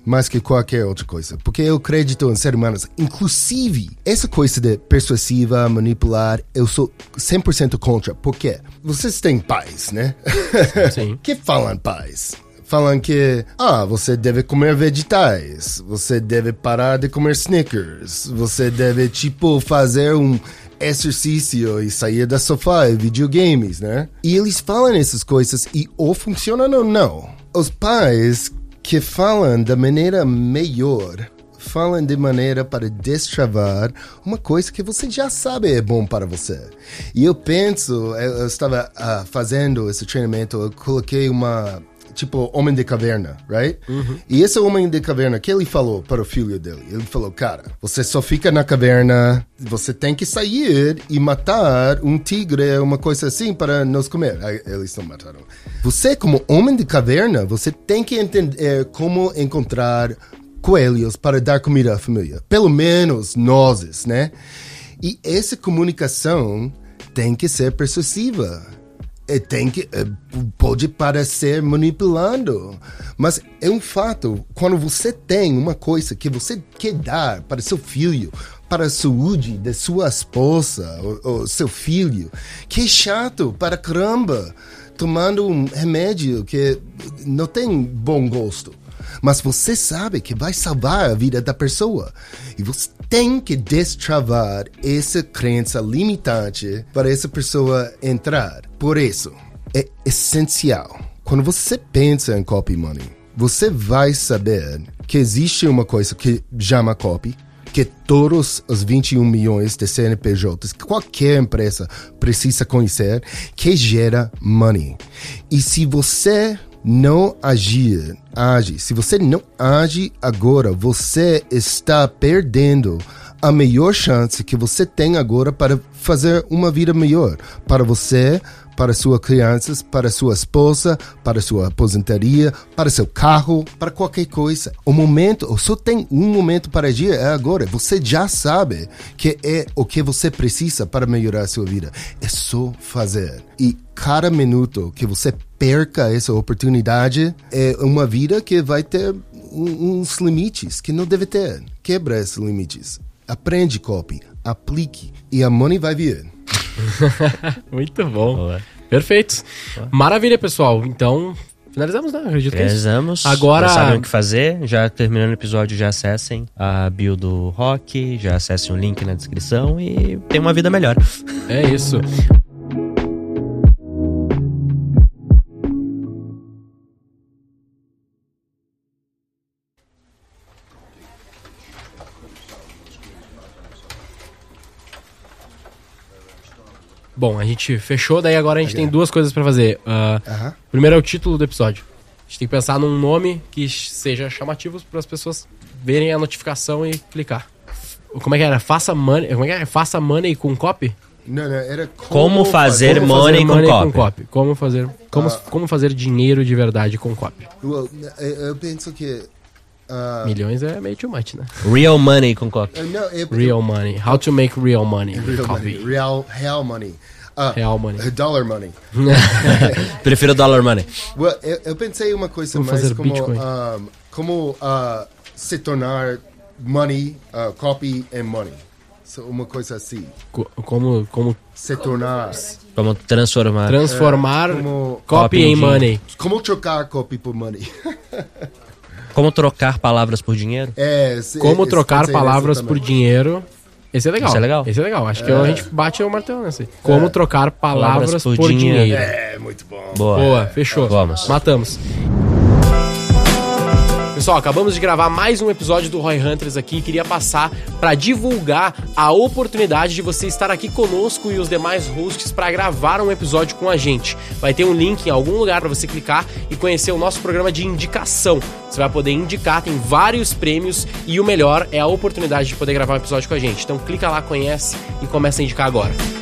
Mais que qualquer outra coisa. Porque eu acredito em seres humanos. Inclusive, essa coisa de persuasiva, manipular, eu sou 100% contra. Por quê? Vocês têm pais, né? Sim. que falam pais? Falam que, ah, você deve comer vegetais, você deve parar de comer Snickers, você deve, tipo, fazer um exercício e sair da sofá e videogames, né? E eles falam essas coisas e ou funcionam ou não. Os pais que falam da maneira melhor falam de maneira para destravar uma coisa que você já sabe é bom para você. E eu penso, eu, eu estava ah, fazendo esse treinamento, eu coloquei uma tipo homem de caverna, right? E esse homem de caverna, que ele falou para o filho dele? Ele falou, cara, você só fica na caverna, você tem que sair e matar um tigre, uma coisa assim, para nos comer. Aí eles não mataram. Você, como homem de caverna, você tem que entender como encontrar coelhos para dar comida à família. Pelo menos nós, né? E essa comunicação tem que ser persuasiva. E tem que eh, pode parecer manipulando, mas é um fato. Quando você tem uma coisa que você quer dar para seu filho, para a saúde de sua esposa ou, ou seu filho, que é chato para caramba, tomando um remédio que não tem bom gosto mas você sabe que vai salvar a vida da pessoa. E você tem que destravar essa crença limitante para essa pessoa entrar. Por isso, é essencial. Quando você pensa em copy money, você vai saber que existe uma coisa que chama copy, que todos os 21 milhões de CNPJs, que qualquer empresa precisa conhecer, que gera money. E se você não agir, age, se você não age agora, você está perdendo a melhor chance que você tem agora para fazer uma vida melhor. Para você, para suas crianças, para sua esposa, para sua aposentadoria, para seu carro, para qualquer coisa. O momento, só tem um momento para agir, é agora. Você já sabe que é o que você precisa para melhorar a sua vida. É só fazer. E cada minuto que você perca essa oportunidade é uma vida que vai ter uns limites que não deve ter. Quebra esses limites. Aprende copy, aplique e a money vai vir. Muito bom. Boa. Perfeito. Maravilha, pessoal. Então, finalizamos, né? Acredito que é. Finalizamos. Agora- Já sabem o que fazer. Já terminando o episódio, já acessem a bio do Rock, já acessem o link na descrição e tenham uma vida melhor. É isso. Bom, a gente fechou, daí agora a gente tem duas coisas pra fazer. Ah, Aham. primeiro é o título do episódio. gente tem que pensar num nome que seja chamativo para as pessoas verem a notificação e clicar. Como é que era? Faça money, como é que era? Faça money com copy? Não, não, era Como fazer Como money com copy. Como fazer, como, Ah. como fazer dinheiro de verdade com copy. Well, eu, eu penso que. Ah, Milhões é meio too much, né? Real money com copy. eh, não, é- Real money. How to make real money. with Real copy. money. Real, real money. Ah, Real money. Dollar money. Prefiro dollar money. Well, eu, eu pensei uma coisa Como mais como, um, como ah, se tornar money, ah, copy and money. So, uma coisa assim. Co- Como, como Se tornar. Como transformar. transformar como- copy Copy em money. Como trocar copy por money. Como trocar palavras por dinheiro. é, se- Como esse- trocar palavras por também. dinheiro. Esse é legal. Esse é legal. Esse é legal. Acho que a gente bate o martelo nesse. Como trocar palavras, Palavras por por, dinheiro. dinheiro. É, muito bom. Boa. Boa, fechou. Vamos. Matamos. Pessoal, acabamos de gravar mais um episódio do Roy Hunters aqui. Queria passar para divulgar a oportunidade de você estar aqui conosco e os demais hosts para gravar um episódio com a gente. Vai ter um link em algum lugar para você clicar e conhecer o nosso programa de indicação. Você vai poder indicar, tem vários prêmios e o melhor é a oportunidade de poder gravar um episódio com a gente. Então clica lá, conhece e começa a indicar agora.